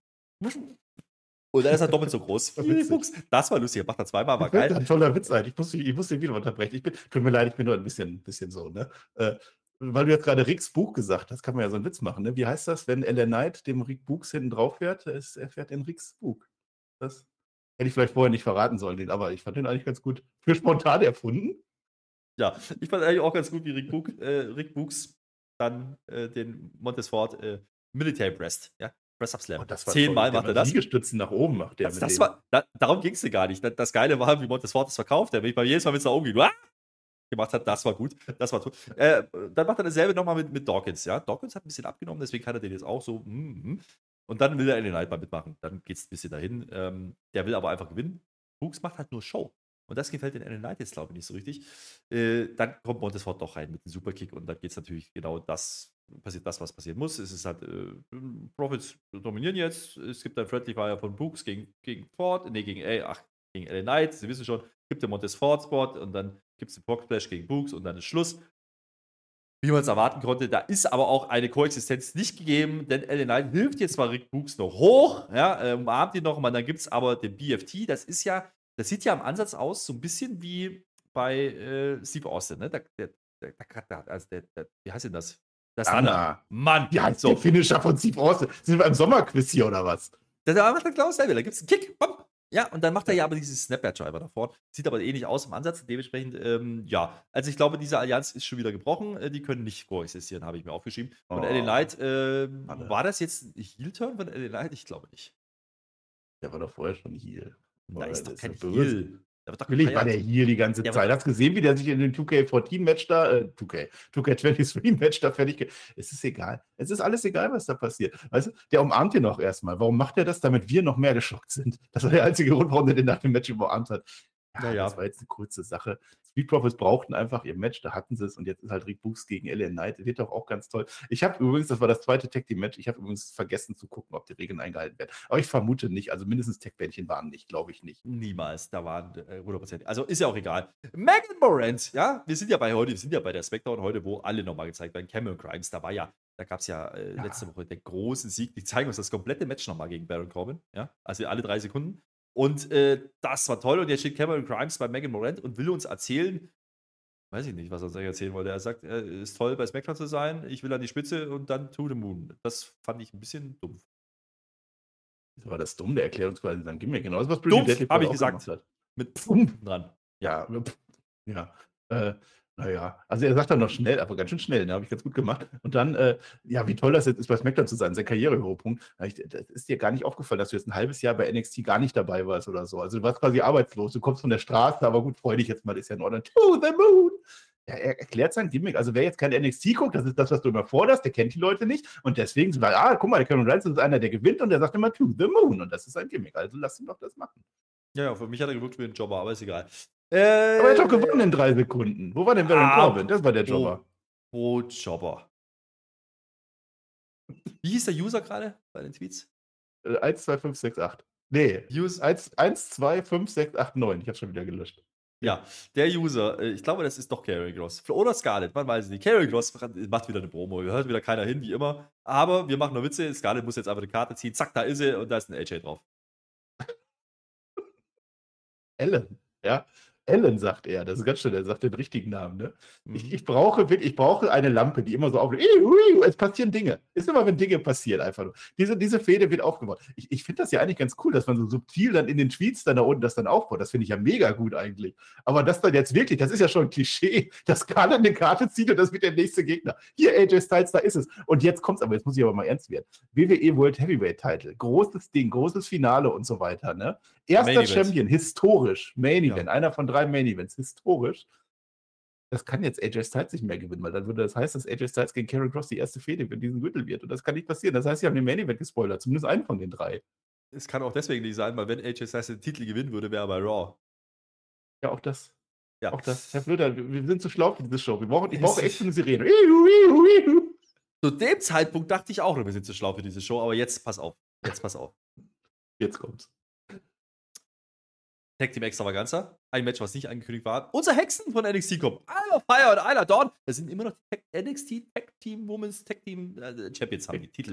Und dann ist er doppelt so groß. Rick Books. Das war lustig, er macht er zweimal, war geil. Ein toller Witz sein. Ich muss, ich muss den wieder unterbrechen. Ich bin, tut mir leid, ich bin nur ein bisschen, bisschen so, ne? Äh, weil du jetzt gerade Ricks Buch gesagt hast, kann man ja so einen Witz machen. Ne? Wie heißt das, wenn Ellen Knight dem Rick Books hinten drauf fährt? Er fährt in Ricks Buch. Das Hätte ich vielleicht vorher nicht verraten sollen, den, aber ich fand den eigentlich ganz gut für spontan erfunden. Ja, ich fand eigentlich auch ganz gut, wie Rick, Book, äh, Rick Books dann äh, den Montesfort äh, Military Breast, ja, Press-Up Slam. Oh, Zehnmal macht er das. Liegestützen nach oben macht der. Das, das war, da, darum ging es dir gar nicht. Das, das Geile war, wie Montesfort das verkauft. Der mich bei jedes Mal, es nach oben ging, ah! Gemacht hat, das war gut. Das war gut. Äh, dann macht er dasselbe nochmal mit, mit Dawkins. Ja? Dawkins hat ein bisschen abgenommen, deswegen kann er den jetzt auch so. Mm, mm. Und dann will er in den Night mal mitmachen. Dann geht es ein bisschen dahin. Ähm, der will aber einfach gewinnen. Brooks macht halt nur Show. Und das gefällt den Ellen Knight jetzt, glaube ich, nicht so richtig. Äh, dann kommt Montesfort doch rein mit dem Superkick und dann geht es natürlich genau das, passiert das, was passieren muss. Es ist halt, äh, Profits dominieren jetzt. Es gibt ein Friendly Fire von Brooks gegen, gegen Ford, nee, gegen, ey, ach, gegen Ellen Knight, Sie wissen schon, gibt der Montesfort Spot und dann gibt es den Pork Splash gegen Brooks und dann ist Schluss. Wie man es erwarten konnte, da ist aber auch eine Koexistenz nicht gegeben, denn Ellen Knight hilft jetzt zwar Rick Brooks noch hoch, ja, äh, umarmt ihn noch, und dann gibt es aber den BFT, das ist ja das sieht ja im Ansatz aus so ein bisschen wie bei äh, Steve Austin, ne? Der, der, der, also der, der, wie heißt denn das? Das Anna. Mann. Heißt so. der Finisher von Steve Austin? Sind wir im Sommerquiz hier oder was? Der, der macht genau dasselbe. Da gibt es einen Kick, bam. Ja, und dann macht er ja aber dieses Snapback-Driver davor. Sieht aber ähnlich aus im Ansatz. Dementsprechend, ähm, ja. Also ich glaube, diese Allianz ist schon wieder gebrochen. Äh, die können nicht koexistieren, habe ich mir aufgeschrieben. Und oh. LA Knight, äh, war das jetzt ein Heel-Turn von LA Knight? Ich glaube nicht. Der war doch vorher schon Heel. Da ist doch kein Heal. Natürlich war der hier die ganze ja, Zeit. Hast du gesehen, wie der sich in den 2K14-Match da, äh, 2K, 2K23-Match da fertig. Es ist egal. Es ist alles egal, was da passiert. Weißt du, der umarmt ihn noch erstmal. Warum macht er das, damit wir noch mehr geschockt sind? Das war der einzige Grund, warum er den nach dem Match umarmt hat. Ja, ja, das war jetzt eine kurze Sache. Street Profits brauchten einfach ihr Match, da hatten sie es und jetzt ist halt Rick Books gegen LA Knight. Wird doch auch ganz toll. Ich habe übrigens, das war das zweite Tag Team Match, ich habe übrigens vergessen zu gucken, ob die Regeln eingehalten werden. Aber ich vermute nicht, also mindestens Tech-Bändchen waren nicht, glaube ich nicht. Niemals, da waren äh, 100%. Also ist ja auch egal. Megan Morant, ja, wir sind ja bei heute, wir sind ja bei der Smackdown heute, wo alle nochmal gezeigt werden. Cameron Grimes, da war ja da gab es ja, äh, ja, letzte Woche den großen Sieg. Die zeigen uns das komplette Match nochmal gegen Baron Corbin. Ja? Also alle drei Sekunden. Und äh, das war toll. Und jetzt steht Cameron Grimes bei Megan Morant und will uns erzählen, weiß ich nicht, was er uns erzählen wollte. Er sagt, es ist toll, bei SmackDown zu sein. Ich will an die Spitze und dann to the moon. Das fand ich ein bisschen dumpf. War das dumm? Der erklärt uns quasi sein Gimmick. Genau, was Dumpf, habe ich gesagt. Mit Pfump dran. Ja, ja. Äh, naja, also er sagt dann noch schnell, aber ganz schön schnell, ne? habe ich ganz gut gemacht. Und dann, äh, ja, wie toll das jetzt ist, bei SmackDown zu sein, sein Karrierehöhepunkt. Das ist dir gar nicht aufgefallen, dass du jetzt ein halbes Jahr bei NXT gar nicht dabei warst oder so. Also du warst quasi arbeitslos, du kommst von der Straße, aber gut, freu dich jetzt mal, ist ja in Ordnung. To the moon! Ja, er erklärt sein Gimmick. Also wer jetzt kein NXT guckt, das ist das, was du immer forderst, der kennt die Leute nicht. Und deswegen ah, guck mal, der Kevin Reigns ist einer, der gewinnt und der sagt immer to the moon. Und das ist sein Gimmick. Also lass ihn doch das machen. Ja, für mich hat er gewirkt wie ein Jobber, aber ist egal. Äh, aber er hat doch gewonnen in drei Sekunden. Wo war denn Baron ah, Corbin? Das war der Jobber. Wo Jobber? Wie hieß der User gerade bei den Tweets? Äh, 12568. Nee, Use 125689. Ich habe schon wieder gelöscht. Ja, der User, äh, ich glaube, das ist doch Carry Gross. Oder Scarlett, man weiß es nicht. Carry Gross macht wieder eine Promo. Hört wieder keiner hin, wie immer. Aber wir machen nur Witze. Scarlett muss jetzt einfach eine Karte ziehen. Zack, da ist sie und da ist ein AJ drauf. Ellen, ja. Ellen, sagt er. Das ist ganz schön, er sagt den richtigen Namen. Ne? Mhm. Ich, ich, brauche, ich brauche eine Lampe, die immer so aufgeht. Es passieren Dinge. Ist immer, wenn Dinge passieren, einfach nur. Diese, diese Fehde wird aufgebaut. Ich, ich finde das ja eigentlich ganz cool, dass man so subtil dann in den Tweets dann da unten das dann aufbaut. Das finde ich ja mega gut eigentlich. Aber das dann jetzt wirklich, das ist ja schon ein Klischee, dass Karl eine Karte zieht und das wird der nächste Gegner. Hier, AJ Styles, da ist es. Und jetzt kommt es aber, jetzt muss ich aber mal ernst werden. WWE World Heavyweight Title, großes Ding, großes Finale und so weiter. Ne? Erster Champion, historisch, Main Event, ja. einer von drei Main Events, historisch. Das kann jetzt AJ Styles nicht mehr gewinnen, weil dann würde das heißen, dass AJ Styles gegen Karen Cross die erste Fehde für diesen Gürtel wird. Und das kann nicht passieren. Das heißt, sie haben den Main Event gespoilert, zumindest einen von den drei. Es kann auch deswegen nicht sein, weil wenn AJ Styles den Titel gewinnen würde, wäre er bei Raw. Ja, auch das. Ja. Auch das. Herr Flöter, wir sind zu schlau für diese Show. Wir brauchen, ich brauche echt eine Sirene. Zu dem Zeitpunkt dachte ich auch, wir sind zu schlau für diese Show, aber jetzt pass auf. Jetzt pass auf. Jetzt kommt's. Tag Team Extravaganza. Ein Match, was nicht angekündigt war. Unser Hexen von NXT kommen. Isla Fire und Isla Dawn. Das sind immer noch die NXT Tag Team Women's Tag Team äh, Champions haben die Titel.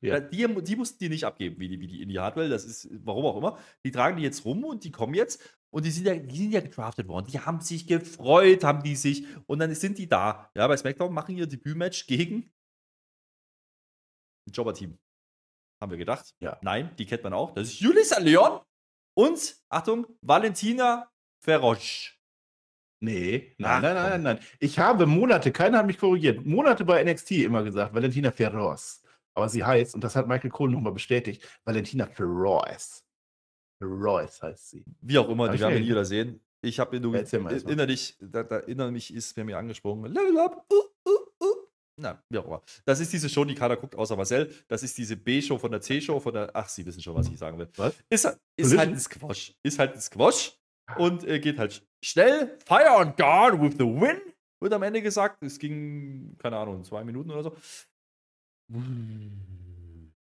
Ja. die, die mussten die nicht abgeben, wie die, wie die Indie Hardware. Das ist, warum auch immer. Die tragen die jetzt rum und die kommen jetzt. Und die sind ja, die sind ja gedraftet worden. Die haben sich gefreut, haben die sich. Und dann sind die da. Ja, bei SmackDown machen ihr Debütmatch gegen ein Jobber-Team. Haben wir gedacht. Ja. Nein, die kennt man auch. Das ist Julissa Leon und, Achtung, Valentina Ferrosch. Nee, nein, Ach, nein, nein, nein, Ich habe Monate, keiner hat mich korrigiert, Monate bei NXT immer gesagt, Valentina Ferros. Aber sie heißt, und das hat Michael Cole nochmal bestätigt, Valentina Feroz. Feroz heißt sie. Wie auch immer, die werden wir nie wieder sehen. Ich habe nur innerlich, da, da innerlich ist bei mir angesprungen. Level up, uh. Na, wie auch immer. Das ist diese Show, die keiner guckt, außer Marcel. Das ist diese B-Show von der C-Show, von der. Ach, Sie wissen schon, was ich sagen will. Was? Ist, ist halt ein Squash. Ist halt ein Squash und äh, geht halt schnell. Fire on guard with the win, wird am Ende gesagt. Es ging, keine Ahnung, zwei Minuten oder so.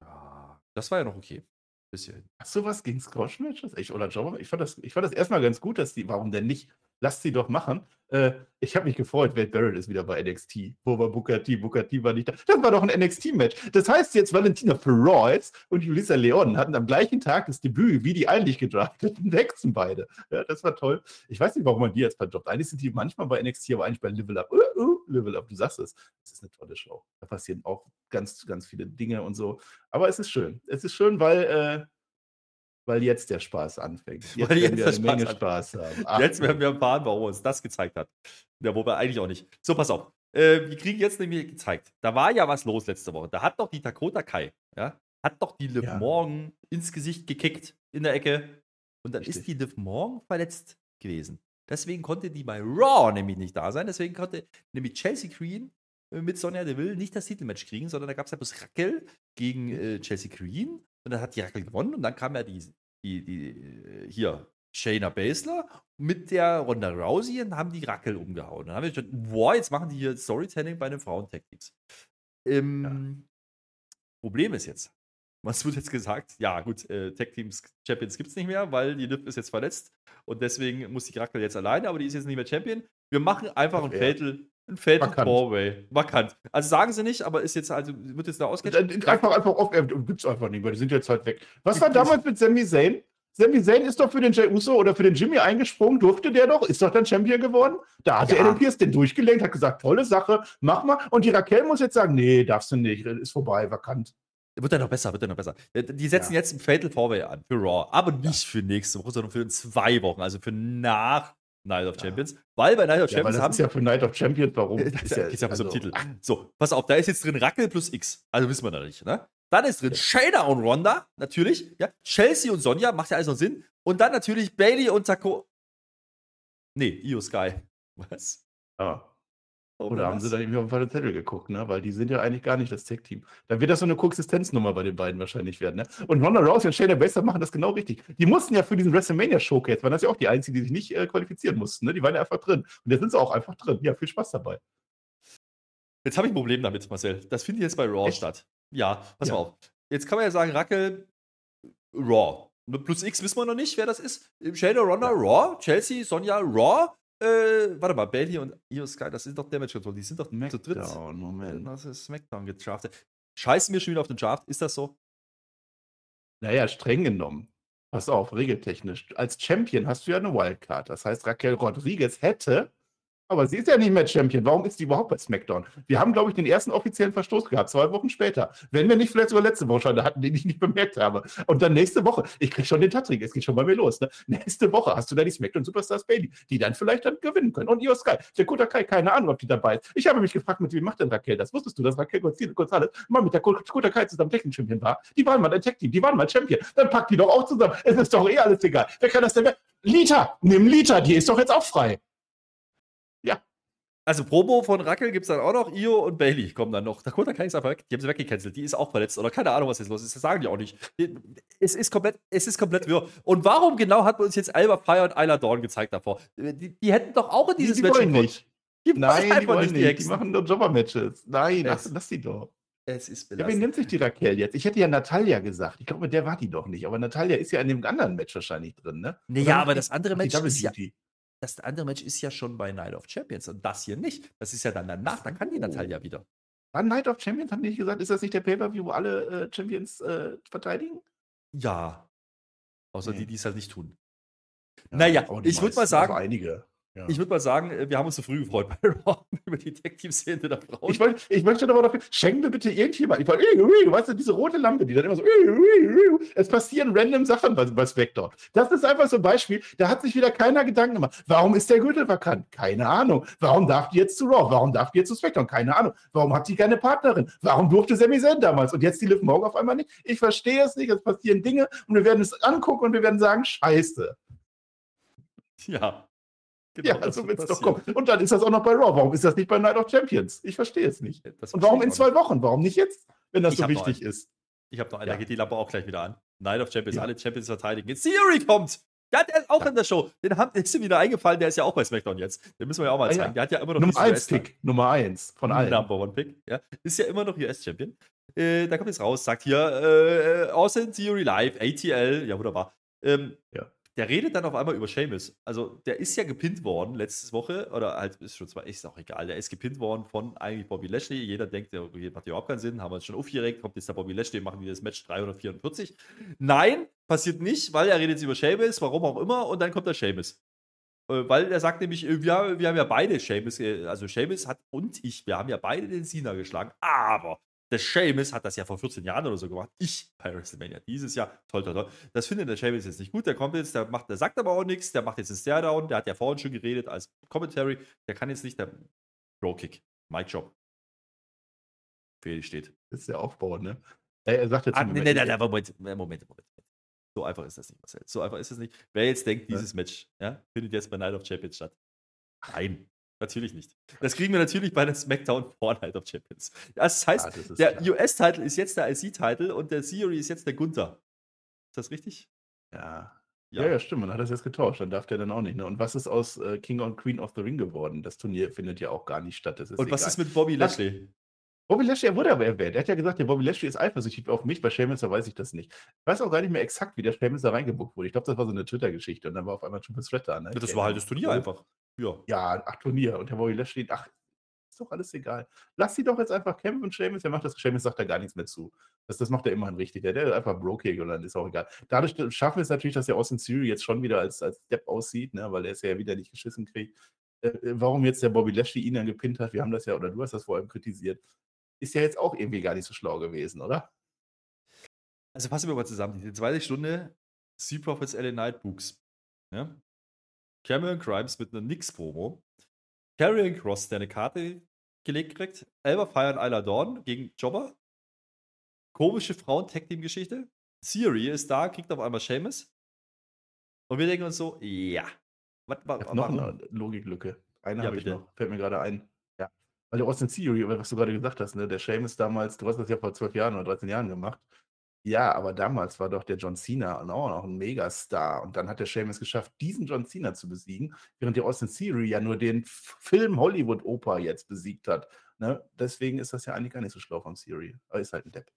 Ja, das war ja noch okay. Bisschen. Hast du was gegen Squash-Matches? Ich, oder Jobber? Ich fand, das, ich fand das erstmal ganz gut, dass die, warum denn nicht? Lasst sie doch machen. Äh, ich habe mich gefreut, Wade Barrett ist wieder bei NXT. Wo war? Booker T war nicht da. Das war doch ein NXT-Match. Das heißt jetzt, Valentina Feroz und Julissa Leon hatten am gleichen Tag das Debüt, wie die eigentlich gedrafteten Hexen beide. Ja, das war toll. Ich weiß nicht, warum man die jetzt verdoppt. Eigentlich sind die manchmal bei NXT, aber eigentlich bei Level Up. Uh, uh, Level Up, du sagst es. Das ist eine tolle Show. Da passieren auch ganz, ganz viele Dinge und so. Aber es ist schön. Es ist schön, weil äh, weil jetzt der Spaß anfängt. Jetzt werden wir eine Menge Spaß haben. Ach, jetzt werden wir erfahren, warum uns das gezeigt hat. Ja, wobei eigentlich auch nicht. So, pass auf. Äh, wir kriegen jetzt nämlich gezeigt. Da war ja was los letzte Woche. Da hat doch die Dakota Kai, ja, hat doch die Liv ja. Morgan ins Gesicht gekickt in der Ecke. Und dann Richtig. ist die Liv Morgan verletzt gewesen. Deswegen konnte die bei Raw nämlich nicht da sein. Deswegen konnte nämlich Chelsea Green äh, mit Sonja Deville nicht das Titelmatch kriegen, sondern da gab es ja bloß Rackel gegen äh, Chelsea Green. Und dann hat die Rackel gewonnen und dann kam ja die die, die äh, hier, Shayna Baszler mit der Ronda Rousey und haben die Rackel umgehauen. Dann haben wir schon, boah, jetzt machen die hier Storytelling bei den Frauentechniks. Ähm, ja. Problem ist jetzt, was wird jetzt gesagt? Ja, gut, äh, Tech Teams Champions gibt es nicht mehr, weil die Liv ist jetzt verletzt und deswegen muss die Rackel jetzt alleine, aber die ist jetzt nicht mehr Champion. Wir machen einfach ein Fatal, ein Fatal Four-Way. Markant. Also sagen sie nicht, aber ist jetzt, also wird jetzt da ausgeschrieben. Einfach, einfach auf, äh, gibt's einfach nicht, weil die sind jetzt halt weg. Was war damals mit Sami Zayn? Sami Zayn ist doch für den Jey Uso oder für den Jimmy eingesprungen, durfte der doch, ist doch dann Champion geworden. Da hat ja. der Adam Pierce den durchgelenkt, hat gesagt, tolle Sache, mach mal. Und die Raquel muss jetzt sagen, nee, darfst du nicht, ist vorbei, vakant. Wird dann noch besser, wird dann noch besser. Die setzen ja. jetzt ein Fatal Four an für Raw, aber nicht für nächste Woche, sondern für zwei Wochen, also für nach Night of Champions. Ja. Weil bei Night of Champions ja, das haben. ist ja für Night of Champions, warum? das ist ja, ja also, um Titel. So, pass auf, da ist jetzt drin Rackel plus X. Also wissen wir da nicht, ne? Dann ist drin Shayna und Ronda, natürlich. Ja? Chelsea und Sonja, macht ja alles noch Sinn. Und dann natürlich Bailey und Taco. Nee, Io Sky. Was? Ah. Oder haben sie dann irgendwie auf den falschen Zettel geguckt, ne? Weil die sind ja eigentlich gar nicht das Tech-Team. Dann wird das so eine Koexistenznummer bei den beiden wahrscheinlich werden, ne? Und Ronda Rousey und Shayna Baszler machen das genau richtig. Die mussten ja für diesen WrestleMania-Showcase, waren das ja auch die einzigen, die sich nicht äh, qualifizieren mussten, ne? Die waren ja einfach drin. Und jetzt sind sie auch einfach drin. Ja, viel Spaß dabei. Jetzt habe ich ein Problem damit, Marcel. Das findet jetzt bei Raw Echt? statt. Ja, pass ja. mal auf. Jetzt kann man ja sagen, Rackel, Raw. Plus X wissen wir noch nicht, wer das ist. Shayna Ronda, ja. Raw. Chelsea, Sonja, Raw. Äh, warte mal, Bailey und Io Sky, das sind doch Damage Control, die sind doch Smackdown, zu dritt. Moment. Das ist Smackdown gedraftet. Scheißen wir schon wieder auf den Draft, ist das so? Naja, streng genommen. Pass auf, regeltechnisch. Als Champion hast du ja eine Wildcard. Das heißt, Raquel Rodriguez hätte aber sie ist ja nicht mehr Champion. Warum ist sie überhaupt bei SmackDown? Wir haben, glaube ich, den ersten offiziellen Verstoß gehabt, zwei Wochen später. Wenn wir nicht vielleicht sogar letzte Woche schon hatten, den ich nicht bemerkt habe. Und dann nächste Woche, ich kriege schon den Tattrick, es geht schon bei mir los. Ne? Nächste Woche hast du da die SmackDown Superstars Bailey, die dann vielleicht dann gewinnen können. Und Io Sky, der Kuta Kai, keine Ahnung, ob die dabei ist. Ich habe mich gefragt, mit wem macht denn Raquel das? Wusstest du, dass Raquel Gonzalez mal mit der Kuta Kai zusammen Technik-Champion war? Die waren mal ein Tech-Team, die waren mal Champion. Dann packt die doch auch zusammen. Es ist doch eh alles egal. Wer kann das denn mehr? Lita, nimm Lita, die ist doch jetzt auch frei. Also Promo von Rackel gibt es dann auch noch. Io und Bailey kommen dann noch. Dakota Kai ist einfach weg. Die haben sie weggecancelt. Die ist auch verletzt. Oder keine Ahnung, was jetzt los ist. Das sagen die auch nicht. Es ist komplett, es ist komplett wirr. Und warum genau hat man uns jetzt Alba Fire und Isla Dawn gezeigt davor? Die, die hätten doch auch in dieses die, die Match wollen nicht. Die Nein, die wollen nicht. Die, die machen nur Jobber-Matches. Nein, lass, lass die doch. Es ist Ja, wen nimmt sich die Raquel jetzt? Ich hätte ja Natalia gesagt. Ich glaube, der war die doch nicht. Aber Natalia ist ja in dem anderen Match wahrscheinlich drin, ne? Nee, ja, aber das andere Match ist ja, das andere Match ist ja schon bei Night of Champions und das hier nicht. Das ist ja dann danach, dann kann die Natalia wieder. War Night of Champions, haben die nicht gesagt, ist das nicht der Pay-Per-View, wo alle äh, Champions äh, verteidigen? Ja. Außer nee. die, die es halt nicht tun. Ja, naja, ich würde mal sagen. einige. Ja. Ich würde mal sagen, äh, wir haben uns zu früh gefreut bei Raw über die Tech-Team-Szene der Frauen. Ich, wollt, ich möchte aber dafür, schenken mir bitte irgendjemand. Ich wollte, weißt du, diese rote Lampe, die dann immer so, es passieren random Sachen bei, bei Spectre. Das ist einfach so ein Beispiel, da hat sich wieder keiner Gedanken gemacht. Warum ist der Gürtel vakant? Keine Ahnung. Warum darf die jetzt zu Raw? Warum darf die jetzt zu Spectre? Keine Ahnung. Warum hat die keine Partnerin? Warum durfte Sami Zayn damals und jetzt die Liv Morgan auf einmal nicht? Ich verstehe es nicht. Es passieren Dinge und wir werden es angucken und wir werden sagen, scheiße. Ja, Genau, ja, so wird es doch kommen. Und dann ist das auch noch bei Raw. Warum ist das nicht bei Night of Champions? Ich verstehe es nicht. Und warum in zwei Wochen? Warum nicht jetzt, wenn das ich so wichtig ist? Ich habe noch einen, ja. da geht die Lampe auch gleich wieder an. Night of Champions, ja. alle Champions verteidigen. Jetzt Theory kommt! Ja, der ist auch ja. in der Show. Den haben, ist ihm wieder eingefallen, der ist ja auch bei SmackDown jetzt. Den müssen wir ja auch mal ah, zeigen. Der hat ja immer noch Nummer 1 Pick, Nummer 1 von allen. Number 1 Pick, ja. Ist ja immer noch US-Champion. Äh, da kommt jetzt raus, sagt hier, äh, Austin Theory Live, ATL, ja wunderbar. Ähm, ja der redet dann auf einmal über Seamus. Also, der ist ja gepinnt worden letzte Woche, oder halt, ist schon zwar, ist auch egal, der ist gepinnt worden von eigentlich Bobby Lashley. Jeder denkt, der macht überhaupt keinen Sinn, haben wir uns schon aufgeregt, kommt jetzt der Bobby Lashley, machen wir das Match 344. Nein, passiert nicht, weil er redet über Seamus, warum auch immer, und dann kommt der Seamus. Äh, weil er sagt nämlich, äh, wir, wir haben ja beide Seamus, äh, also Seamus hat und ich, wir haben ja beide den Cena geschlagen, aber der Seamus hat das ja vor 14 Jahren oder so gemacht. Ich bei WrestleMania dieses Jahr. Toll, toll, toll. Das findet der Seamus jetzt nicht gut. Der kommt jetzt, der, macht, der sagt aber auch nichts. Der macht jetzt einen Stare-Down. Der hat ja vorhin schon geredet als Commentary. Der kann jetzt nicht der Bro-Kick. Mic Job. Die steht. Das ist der Aufbau, ne? Er sagt jetzt. Ah, nee, nee, nee, nee, Moment, Moment, Moment. So einfach ist das nicht, Marcel. So einfach ist es nicht. Wer jetzt denkt, dieses. Match ja, findet jetzt bei Night of Champions statt. Nein. Natürlich nicht. Das kriegen wir natürlich bei der SmackDown vor Night of Champions. Das heißt, ja, das der US-Title ist jetzt der IC-Title und der Theory ist jetzt der Gunther. Ist das richtig? Ja. Ja, ja, stimmt. Man hat das jetzt getauscht. Dann darf der dann auch nicht. Ne? Und was ist aus äh, King und Queen of the Ring geworden? Das Turnier findet ja auch gar nicht statt. und egal. was ist mit Bobby Lashley? Bobby Lashley, er wurde aber erwähnt. Er hat ja gesagt, der Bobby Lashley ist eifersüchtig auf mich. Bei Sheamus, weiß ich das nicht. Ich weiß auch gar nicht mehr exakt, wie der Sheamus da reingebucht wurde. Ich glaube, das war so eine Twitter-Geschichte. Und dann war auf einmal Triple Threat da. Ne? Ja, das war halt das Turnier einfach. Ja. Ja, ach, Turnier. Und der Bobby Lashley, ach, ist doch alles egal. Lass sie doch jetzt einfach kämpfen, Seamus. Der macht das. Seamus sagt da gar nichts mehr zu. Das, das macht er immerhin richtig. Der, der ist einfach broke und dann ist auch egal. Dadurch schaffen wir es natürlich, dass der Austin Theory jetzt schon wieder als, als Depp aussieht, ne, weil er es ja wieder nicht geschissen kriegt. Äh, äh, warum jetzt der Bobby Lashley ihn dann gepinnt hat, wir haben das ja, oder du hast das vor allem kritisiert, ist ja jetzt auch irgendwie gar nicht so schlau gewesen, oder? Also fassen wir mal zusammen. Die zweite Stunde, Sea Profits LA Night Books. Ja? Cameron Grimes mit einer Nix-Promo. Karrion Cross, der eine Karte gelegt kriegt. Elba Fire und Isla Dawn gegen Jobber. Komische Frauen-Tag-Team-Geschichte. Siri ist da, kriegt auf einmal Seamus. Und wir denken uns so, ja. Was, was, noch eine Logiklücke. Eine ja, habe ich noch. Fällt mir gerade ein. Ja. Weil der Austin Theory, was du gerade gesagt hast, ne? der Seamus damals, du hast das ja vor zwölf Jahren oder 13 Jahren gemacht. Ja, aber damals war doch der John Cena auch noch ein Megastar. Und dann hat der Sheamus geschafft, diesen John Cena zu besiegen, während der Austin Theory ja nur den Film Hollywood-Oper jetzt besiegt hat. Ne? Deswegen ist das ja eigentlich gar nicht so schlau von Theory. Aber ist halt ein Depp.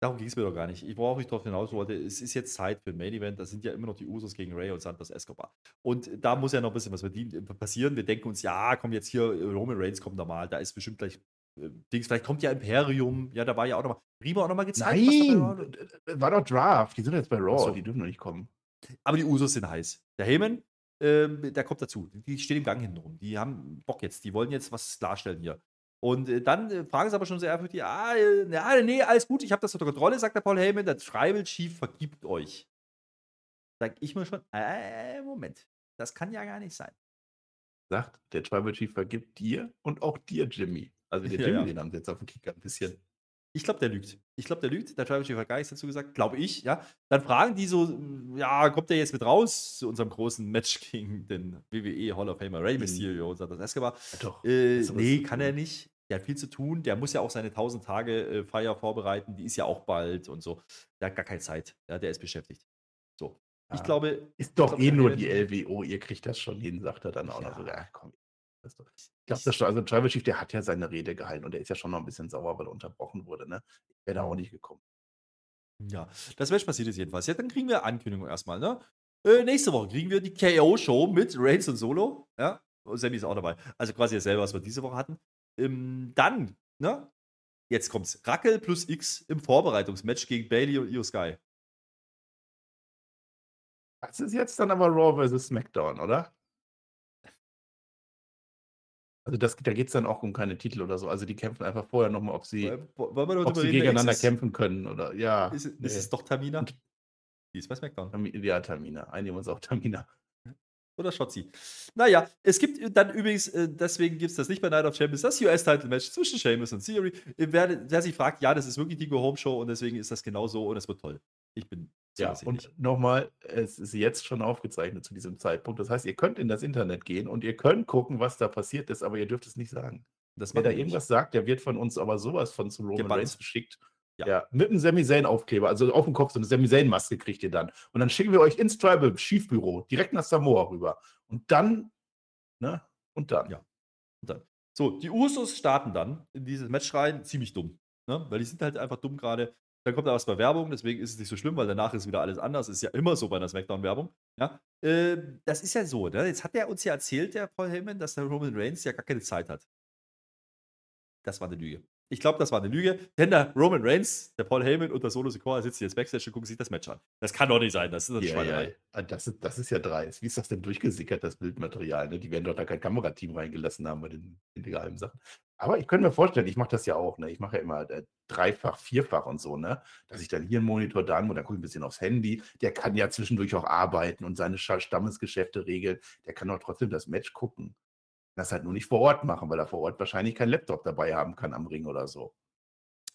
Darum ging es mir doch gar nicht. Ich brauche nicht darauf hinaus wollte, es ist jetzt Zeit für ein Main Event. Das sind ja immer noch die Usos gegen Ray und Santos Escobar. Und da muss ja noch ein bisschen was passieren. Wir denken uns, ja, komm jetzt hier, Roman Reigns kommt normal. Da ist bestimmt gleich äh, Dings, vielleicht kommt ja Imperium. Ja, da war ja auch nochmal. Rima auch nochmal gezeigt. Nein, war. war doch Draft. Die sind jetzt bei Raw. So. Die dürfen noch nicht kommen. Aber die Usos sind heiß. Der Heyman, äh, der kommt dazu. Die stehen im Gang hinten rum. Die haben Bock jetzt. Die wollen jetzt was klarstellen hier. Und äh, dann äh, fragen sie aber schon sehr ehrfürchtig: ah, ja, nee, alles gut, ich habe das unter Kontrolle, sagt der Paul Heyman. Der Tribal Chief vergibt euch. Sag ich mir schon: äh, Moment, das kann ja gar nicht sein. Sagt, der Tribal Chief vergibt dir und auch dir, Jimmy. Also der Jimmy, ja, ja. den haben sie jetzt auf dem Kicker ein bisschen. Ich glaube, der lügt. Ich glaube, der lügt. Der Chief hat gar nichts dazu gesagt. Glaube ich, ja. Dann fragen die so, ja, kommt der jetzt mit raus zu unserem großen Match gegen den WWE Hall of Famer Rey mhm. Mysterio sagt das Escobar. Ja, doch. Äh, nee, kann er nicht. Der hat viel zu tun. Der muss ja auch seine 1000 Tage äh, Feier vorbereiten. Die ist ja auch bald und so. Der hat gar keine Zeit. Ja, der ist beschäftigt. So. Ja. Ich glaube. Ist doch eh nur die LWO. Ihr kriegt das schon hin, sagt er dann auch noch so. Ja, komm, ich glaube das schon. Also Tribal Chief, der hat ja seine Rede gehalten und der ist ja schon noch ein bisschen sauer, weil er unterbrochen wurde. Ne? Ich wäre da auch nicht gekommen. Ja, das Match passiert jetzt jedenfalls. Ja, dann kriegen wir Ankündigung erstmal. Ne? Äh, nächste Woche kriegen wir die KO-Show mit Reigns und Solo. Ja, und Sammy ist auch dabei. Also quasi dasselbe, was wir diese Woche hatten. Ähm, dann, ne? Jetzt kommt's. Rackel plus X im Vorbereitungsmatch gegen Bailey und Io Sky. Das ist jetzt dann aber Raw vs. SmackDown, oder? Also das da geht's dann auch um keine Titel oder so. Also die kämpfen einfach vorher noch mal, ob sie Wollen wir ob sie reden, gegeneinander ist es kämpfen können oder ja, ist es ist ne. es doch Tamina? Und Die ist bei SmackDown. Tami ja, Tamina. Einigen wir uns auf Tamina. Oder Shotzi. Na ja, es gibt dann übrigens, äh, deswegen gibt es das nicht bei Night of Champions, das US-Title-Match zwischen Sheamus und Theory. Wer, wer sich fragt, ja, das ist wirklich die Go-Home-Show und deswegen ist das genau so und es wird toll. Ich bin Ja, und nochmal, es ist jetzt schon aufgezeichnet zu diesem Zeitpunkt. Das heißt, ihr könnt in das Internet gehen und ihr könnt gucken, was da passiert ist, aber ihr dürft es nicht sagen. Das Wer da nicht. irgendwas sagt, der wird von uns aber sowas von zu Roman. Reigns geschickt. Ja. Ja. mit einem Sami Zayn-Aufkleber, also auf dem Kopf, so eine Sami Zayn-Maske kriegt ihr dann. Und dann schicken wir euch ins Tribal Schiefbüro, direkt nach Samoa rüber. Und dann, ne? Und dann. Ja. Und dann. So, die Usos starten dann in dieses Match rein, ziemlich dumm. Ne? Weil die sind halt einfach dumm gerade. Dann kommt da was bei Werbung, deswegen ist es nicht so schlimm, weil danach ist wieder alles anders. Ist ja immer so bei einer Smackdown-Werbung. Ja? Äh, das ist ja so, ne? Jetzt hat er uns ja erzählt, der Paul Heyman, dass der Roman Reigns ja gar keine Zeit hat. Das war eine Lüge. Ich glaube, das war eine Lüge, denn der Roman Reigns, der Paul Heyman und der Solo Sikoa sitzen jetzt Backstage und gucken sich das Match an. Das kann doch nicht sein, das ist eine Ja, Schweinerei. ja. Ah, Das, ist, das ist ja dreist. Wie ist das denn durchgesickert, das Bildmaterial? Ne? Die werden doch da kein Kamerateam reingelassen haben bei den illegalen Sachen. Aber ich könnte mir vorstellen, ich mache das ja auch. Ne? Ich mache ja immer äh, dreifach, vierfach und so, ne? Dass ich dann hier einen Monitor da und dann gucke ich ein bisschen aufs Handy. Der kann ja zwischendurch auch arbeiten und seine Stammesgeschäfte regeln. Der kann doch trotzdem das Match gucken. Das halt nur nicht vor Ort machen, weil er vor Ort wahrscheinlich keinen Laptop dabei haben kann am Ring oder so.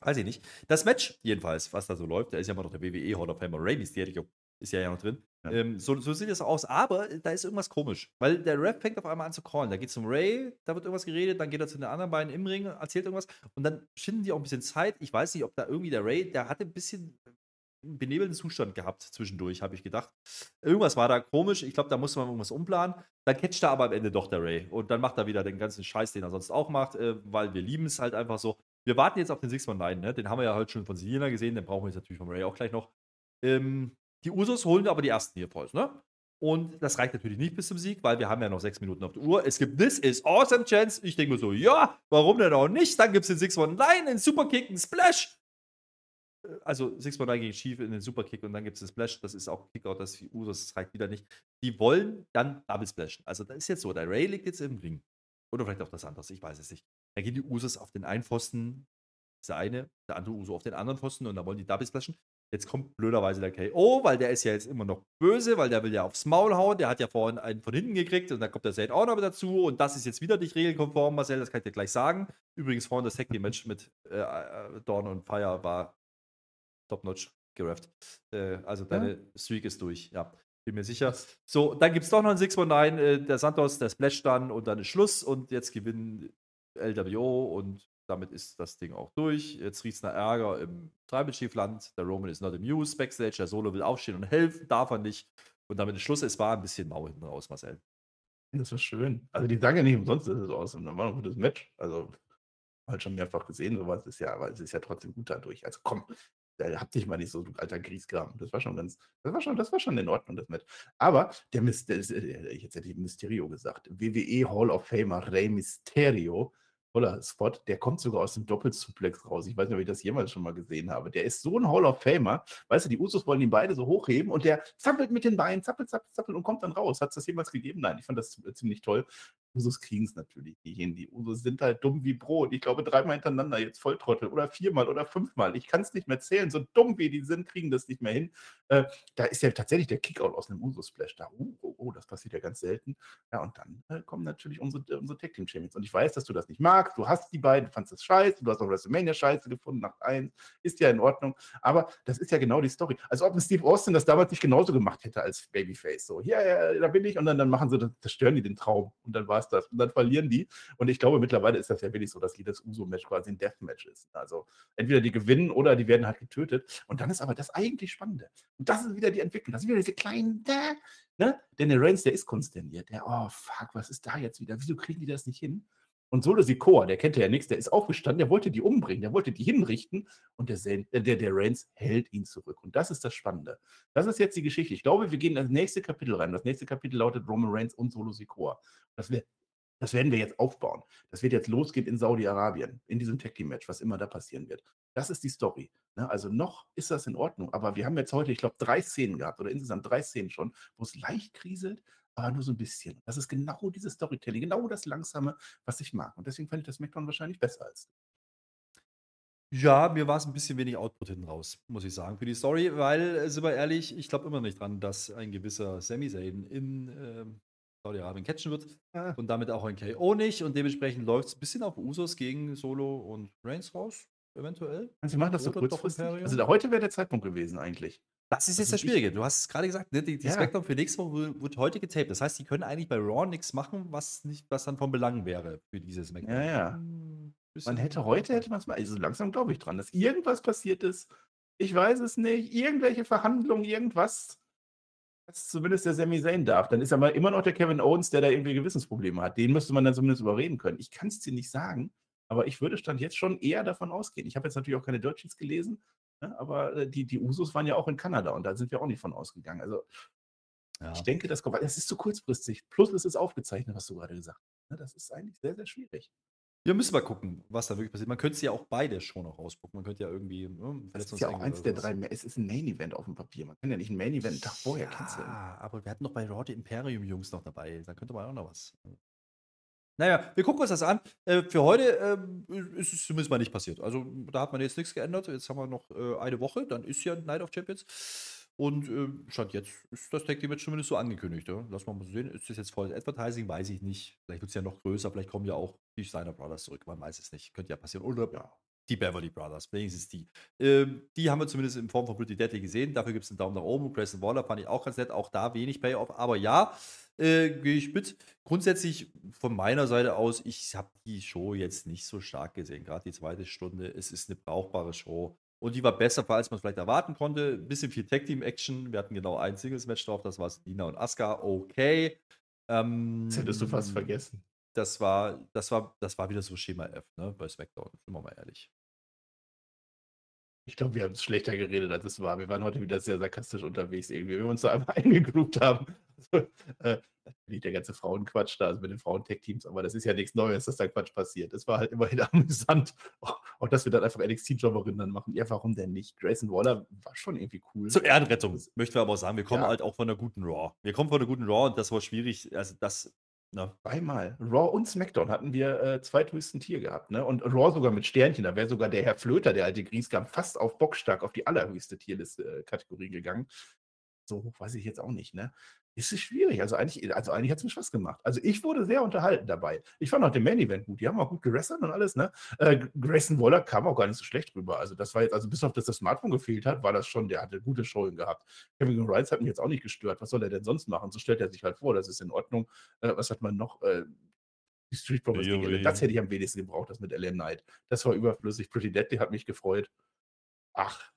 Weiß ich nicht. Das Match, jedenfalls, was da so läuft, da ist ja immer noch der WWE Hall of Famer Rey Mysterio, ist ja ja noch drin. Ja. Ähm, so, so sieht es aus, aber da ist irgendwas komisch. Weil der Rap fängt auf einmal an zu callen. Da geht es um Ray, da wird irgendwas geredet, dann geht er zu den anderen beiden im Ring, erzählt irgendwas und dann schinden die auch ein bisschen Zeit. Ich weiß nicht, ob da irgendwie der Ray, der hatte ein bisschen einen benebelten Zustand gehabt zwischendurch, habe ich gedacht. Irgendwas war da komisch. Ich glaube, da musste man irgendwas umplanen. Dann catcht er aber am Ende doch der Ray. Und dann macht er wieder den ganzen Scheiß, den er sonst auch macht, äh, weil wir lieben es halt einfach so. Wir warten jetzt auf den Six Man Nine, ne? Den haben wir ja heute schon von Selina gesehen, den brauchen wir jetzt natürlich von Ray auch gleich noch. Ähm, die Usos holen aber die ersten hier voll, ne? Und das reicht natürlich nicht bis zum Sieg, weil wir haben ja noch sechs Minuten auf der Uhr. Es gibt This is Awesome Chance. Ich denke mir so, ja, warum denn auch nicht? Dann gibt es den Six Man Nine, den Superkick, einen Splash. Äh, Also Six Man Nine gegen Chief in den Superkick und dann gibt es den Splash. Das ist auch Kickout, das für Usos, das reicht wieder nicht. Die wollen dann Double Splashen. Also das ist jetzt so, der Ray liegt jetzt im Ring. Oder vielleicht auch das andere, ich weiß es nicht. Da gehen die Usos auf den einen Pfosten, der eine, der andere Uso auf den anderen Pfosten und da wollen die Double Splashen. Jetzt kommt blöderweise der KO, weil der ist ja jetzt immer noch böse, weil der will ja aufs Maul hauen. Der hat ja vorhin einen von hinten gekriegt und dann kommt der Zane auch noch dazu und das ist jetzt wieder nicht regelkonform, Marcel, das kann ich dir gleich sagen. Übrigens vorhin das Tag Team Match mit äh, äh, Dawn und Fire war top-notch gerefft. Äh, also deine Streak ist durch, ja. Bin mir sicher. So, dann gibt es doch noch einen 619, äh, der Santos, der Splash dann und dann ist Schluss und jetzt gewinnen LWO und damit ist das Ding auch durch. Jetzt riecht es nach Ärger im Tribal Chief Land. Der Roman ist not amused. Backstage, der Solo will aufstehen und helfen, darf er nicht. Und damit ist Schluss. Es war ein bisschen mau hinten raus, Marcel. Das ist schön. Also die sagen ja nicht umsonst, das ist awesome. Das war ein gutes Match. Also halt schon mehrfach gesehen, sowas ist ja, aber es ist ja trotzdem gut dadurch. Also komm, da habt dich mal nicht so, du alter Griesgram. Das war schon ganz, das war schon, das war schon in Ordnung, das Match. Aber der Mist, der ist- äh, jetzt hätte ich Mysterio gesagt. WWE Hall of Famer Rey Mysterio, toller Spot, der kommt sogar aus dem Doppelsuplex raus. Ich weiß nicht, ob ich das jemals schon mal gesehen habe. Der ist so ein Hall of Famer. Weißt du, die Usos wollen ihn beide so hochheben und der zappelt mit den Beinen, zappelt, zappelt, zappelt und kommt dann raus. Hat es das jemals gegeben? Nein, ich fand das ziemlich toll. Usos kriegen es natürlich nicht hin. Die Usos sind halt dumm wie Brot. Ich glaube, dreimal hintereinander jetzt Volltrottel oder viermal oder fünfmal. Ich kann es nicht mehr zählen. So dumm wie die sind, kriegen das nicht mehr hin. Äh, da ist ja tatsächlich der Kickout aus einem Uso-Splash da. Oh, oh, oh, das passiert ja ganz selten. Ja, und dann äh, kommen natürlich unsere, äh, unsere Tag-Team-Champions. Und ich weiß, dass du das nicht magst. Du hast die beiden, fandest das scheiße. Du hast auch WrestleMania scheiße gefunden nach eins. Ist ja in Ordnung. Aber das ist ja genau die Story. Als ob ein Steve Austin das damals nicht genauso gemacht hätte als Babyface. So, hier, ja, da bin ich. Und dann, dann machen sie, das zerstören die den Traum. Und dann war es das. Und dann verlieren die. Und ich glaube, mittlerweile ist das ja wirklich so, dass jedes Uso-Match quasi ein Deathmatch ist. Also entweder die gewinnen oder die werden halt getötet. Und dann ist aber das eigentlich Spannende. Und das ist wieder die Entwicklung. Das sind wieder diese kleinen, ne? Denn der Reigns, der ist konsterniert. Der, oh fuck, was ist da jetzt wieder? Wieso kriegen die das nicht hin? Und Solo Sikoa, der kennt ja nichts, der ist aufgestanden, der wollte die umbringen, der wollte die hinrichten und der, äh, der, der Reigns hält ihn zurück. Und das ist das Spannende. Das ist jetzt die Geschichte. Ich glaube, wir gehen in das nächste Kapitel rein. Das nächste Kapitel lautet Roman Reigns und Solo Sikoa. Das, das werden wir jetzt aufbauen. Das wird jetzt losgehen in Saudi-Arabien, in diesem Tag Team Match, was immer da passieren wird. Das ist die Story. Ne? Also noch ist das in Ordnung, aber wir haben jetzt heute, ich glaube, drei Szenen gehabt oder insgesamt drei Szenen schon, wo es leicht kriselt, aber nur so ein bisschen. Das ist genau dieses Storytelling, genau das Langsame, was ich mag. Und deswegen fand ich das SmackDown wahrscheinlich besser als ja, mir war es ein bisschen wenig Output hinten raus, muss ich sagen, für die Story, weil, äh, sind wir ehrlich, ich glaube immer nicht dran, dass ein gewisser Sami Zayn in ähm, Saudi-Arabien catchen wird Ah. und damit auch ein KO nicht und dementsprechend läuft es ein bisschen auf Usos gegen Solo und Reigns raus, eventuell. Also, Sie machen das so kurzfristig? Also, da heute wäre der Zeitpunkt gewesen eigentlich. Das ist Also jetzt das Schwierige. Du hast es gerade gesagt, ne, die die Ja. Smackdown für nächste Woche wird heute getaped. Das heißt, die können eigentlich bei Raw nichts machen, was nicht was dann von Belang wäre für diese Smackdown. Ja, ja. Hm, Man hätte heute hätte man's mal also, langsam glaube ich dran, dass irgendwas passiert ist. Ich weiß es nicht, irgendwelche Verhandlungen, irgendwas, dass zumindest der Sami Zayn darf. Dann ist aber immer noch der Kevin Owens, der da irgendwie Gewissensprobleme hat. Den müsste man dann zumindest überreden können. Ich kann's dir nicht sagen, aber ich würde Stand jetzt schon eher davon ausgehen. Ich habe jetzt natürlich auch keine Dirt gelesen, aber, äh, die die Usos waren ja auch in Kanada und da sind wir auch nicht von ausgegangen. Also Ja. ich denke, das kommt es ist zu kurzfristig. Plus es ist aufgezeichnet, was du gerade gesagt hast, ne? Das ist eigentlich sehr, sehr schwierig. Wir müssen mal gucken, was da wirklich passiert. Man könnte es ja auch beide schon noch rausgucken. Man könnte ja irgendwie, ne, Das ist ja auch eins der sowas. 3 Ma es ist 'n Main Event auf'm Papier. Man kann ja nicht 'n Main Event 'n Tag vorher canceln. Ja, aber wir hatten doch bei Raw die Imperium-Jungs noch dabei. Da könnte man auch noch was. Na ja, wir gucken uns das an. Äh, für heute, ähm, ist es zumindest mal nicht passiert. Also, da hat man jetzt nichts geändert. Jetzt haben wir noch, äh, eine Woche, dann ist ja Night of Champions. Und, ähm, Stand jetzt ist das Tag Team Match zumindest so angekündigt, ja. Lassen wir mal sehen. Ist das jetzt volles Advertising? Weiß ich nicht. Vielleicht wird es ja noch größer. Vielleicht kommen ja auch die Steiner Brothers zurück. Man weiß es nicht. Könnte ja passieren. Oder Ja. Die Beverly Brothers, wenigstens die. Ähm, die haben wir zumindest in Form von Pretty Deadly gesehen. Dafür gibt es einen Daumen nach oben. Grayson Waller fand ich auch ganz nett. Auch da wenig Payoff. Aber ja, äh, gehe ich mit. Grundsätzlich von meiner Seite aus, ich habe die Show jetzt nicht so stark gesehen. Gerade die zweite Stunde. Es ist eine brauchbare Show. Und die war besser, als man vielleicht erwarten konnte. Ein bisschen viel Tag-Team-Action. Wir hatten genau ein Singles-Match drauf. Das war Dina und Asuka. Okay. Ähm, Das hättest du fast vergessen. Das war, das war, das war wieder so Schema F, ne, bei SmackDown, sind wir mal ehrlich. Ich glaube, wir haben's schlechter geredet, als es war. Wir waren heute wieder sehr sarkastisch unterwegs irgendwie, wie wir uns da einmal eingegroovt haben. Also, äh, natürlich der ganze Frauenquatsch da, also mit den Frauen-Tech-Teams, aber das ist ja nichts Neues, dass da Quatsch passiert. Es war halt immerhin amüsant. Auch auch dass wir dann einfach NXT-Jobberinnen dann machen. Ja, warum denn nicht? Grayson Waller war schon irgendwie cool. Zur Ehrenrettung möchten wir aber auch sagen, wir kommen Ja. halt auch von einer guten Raw. Wir kommen von einer guten Raw und das war schwierig. Also das, ne, Zweimal. Raw und SmackDown hatten wir äh, zwei Twisted Tier gehabt, ne? Und Raw sogar mit Sternchen. Da wäre sogar der Herr Flöter, der alte Griesgram, fast auf Bockstark auf die allerhöchste Tierlist-Kategorie gegangen. So hoch weiß ich jetzt auch nicht, ne? Es ist schwierig. Also eigentlich, also eigentlich hat es mir Spaß gemacht. Also ich wurde sehr unterhalten dabei. Ich fand auch den Main Event gut. Die haben auch gut gerestert und alles, ne? Äh, Grayson Waller kam auch gar nicht so schlecht rüber. Also das war jetzt, also bis auf dass das Smartphone gefehlt hat, war das schon, der hatte gute Showing gehabt. Kevin Rice hat mich jetzt auch nicht gestört. Was soll er denn sonst machen? So stellt er sich halt vor, das ist in Ordnung. Äh, was hat man noch? Äh, die Street Profits gegen. LA. Das hätte ich am wenigsten gebraucht, das mit LA Knight. Das war überflüssig. Pretty Deadly hat mich gefreut. Ach,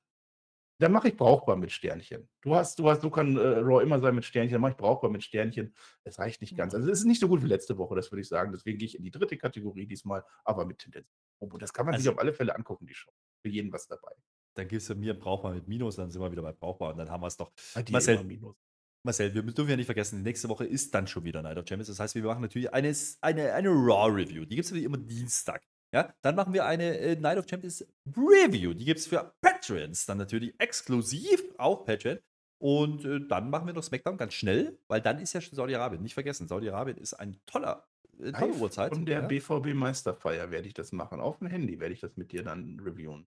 dann mache ich brauchbar mit Sternchen. Du hast, du hast, du kann äh, Raw immer sein mit Sternchen, dann mache ich brauchbar mit Sternchen. Es reicht nicht ganz. Also es ist nicht so gut wie letzte Woche, das würde ich sagen. Deswegen gehe ich in die dritte Kategorie diesmal, aber mit Tendenz. Und das kann man sich Also- auf alle Fälle angucken, die Show. Für jeden was dabei. dann gibt es mir brauchbar mit Minus, dann sind wir wieder bei brauchbar und dann haben wir es doch. Ah, die Marcel- immer Minus. Marcel, wir dürfen ja nicht vergessen, nächste Woche ist dann schon wieder Night of Champions. Das heißt, wir machen natürlich eine, eine, eine Raw-Review. Die gibt es wie immer Dienstag. Ja, dann machen wir eine äh, Night of Champions Review. Die gibt es für Patreons dann natürlich exklusiv auf Patreon. Und äh, dann machen wir noch SmackDown ganz schnell, weil dann ist ja schon Saudi-Arabien. Nicht vergessen, Saudi-Arabien ist ein toller, äh, tolle Live Uhrzeit. Von der ja. BVB Meisterfeier werde ich das machen. Auf dem Handy werde ich das mit dir dann reviewen.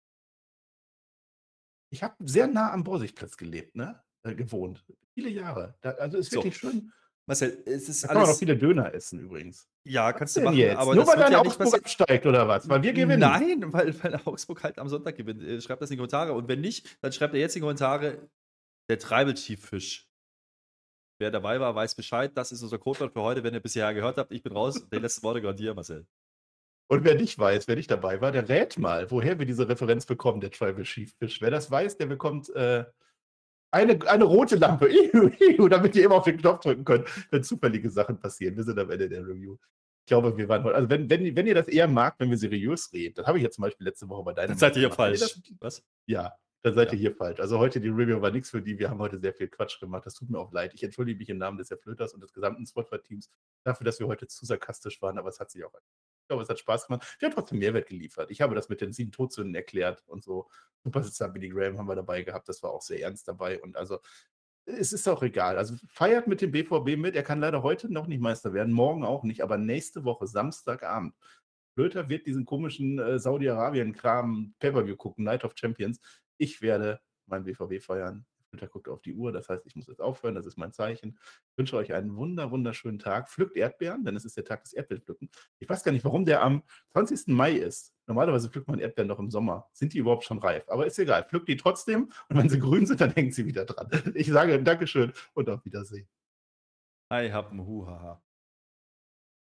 Ich habe sehr nah am Borsigplatz gelebt, ne? Äh, gewohnt. Viele Jahre. Da, also ist So. wirklich schön. Marcel, es ist Da kann man auch alles. viele Döner essen übrigens. Ja, kannst du machen, jetzt? aber Nur weil dein ja Augsburg absteigt oder was? Weil wir gewinnen. Nein, weil, weil Augsburg halt am Sonntag gewinnt. Äh, Schreibt das in die Kommentare. Und wenn nicht, dann schreibt er jetzt in die Kommentare der Tribal Chief Fisch. Wer dabei war, weiß Bescheid. Das ist unser Codewort für heute. Wenn ihr bisher gehört habt, ich bin raus. Die letzten Worte gehören dir, Marcel. Und wer nicht weiß, wer nicht dabei war, der rät mal, woher wir diese Referenz bekommen, der Tribal Chief Fish. Wer das weiß, der bekommt äh, eine, eine rote Lampe, Iu, iu, damit ihr immer auf den Knopf drücken könnt, wenn zufällige Sachen passieren. Wir sind am Ende der Review. Ich glaube, wir waren heute, also wenn, wenn, wenn ihr das eher mag, wenn wir seriös reden, dann habe ich jetzt zum Beispiel letzte Woche bei deinem. Dann seid ihr hier falsch. das- Was? Ja, dann seid Ja. ihr hier falsch. Also heute die Review war nichts für die. Wir haben heute sehr viel Quatsch gemacht. Das tut mir auch leid. Ich entschuldige mich im Namen des Herr Flöters und des gesamten Spotify-Teams dafür, dass wir heute zu sarkastisch waren, aber es hat sich auch. Ich glaube, es hat Spaß gemacht. Wir haben trotzdem Mehrwert geliefert. Ich habe das mit den sieben Todsünden erklärt und so. Superstar Billy Graham haben wir dabei gehabt. Das war auch sehr ernst dabei. Und also es ist auch egal. Also feiert mit dem BVB mit. Er kann leider heute noch nicht Meister werden, morgen auch nicht, aber nächste Woche, Samstagabend. Flöter wird diesen komischen äh, Saudi-Arabien-Kram Pay-Per-View gucken, Night of Champions. Ich werde mein BVB feiern. Flöter guckt auf die Uhr, das heißt, ich muss jetzt aufhören, das ist mein Zeichen. Ich wünsche euch einen wunder, wunderschönen Tag. Pflückt Erdbeeren, denn es ist der Tag des Erdbeerpflücken. Ich weiß gar nicht, warum der am 20. Mai ist. Normalerweise pflückt man Erdbeeren noch im Sommer. Sind die überhaupt schon reif? Aber ist egal. Pflückt die trotzdem und wenn sie grün sind, dann hängt sie wieder dran. Ich sage Dankeschön und auf Wiedersehen. Hi, hab ein Huhaha.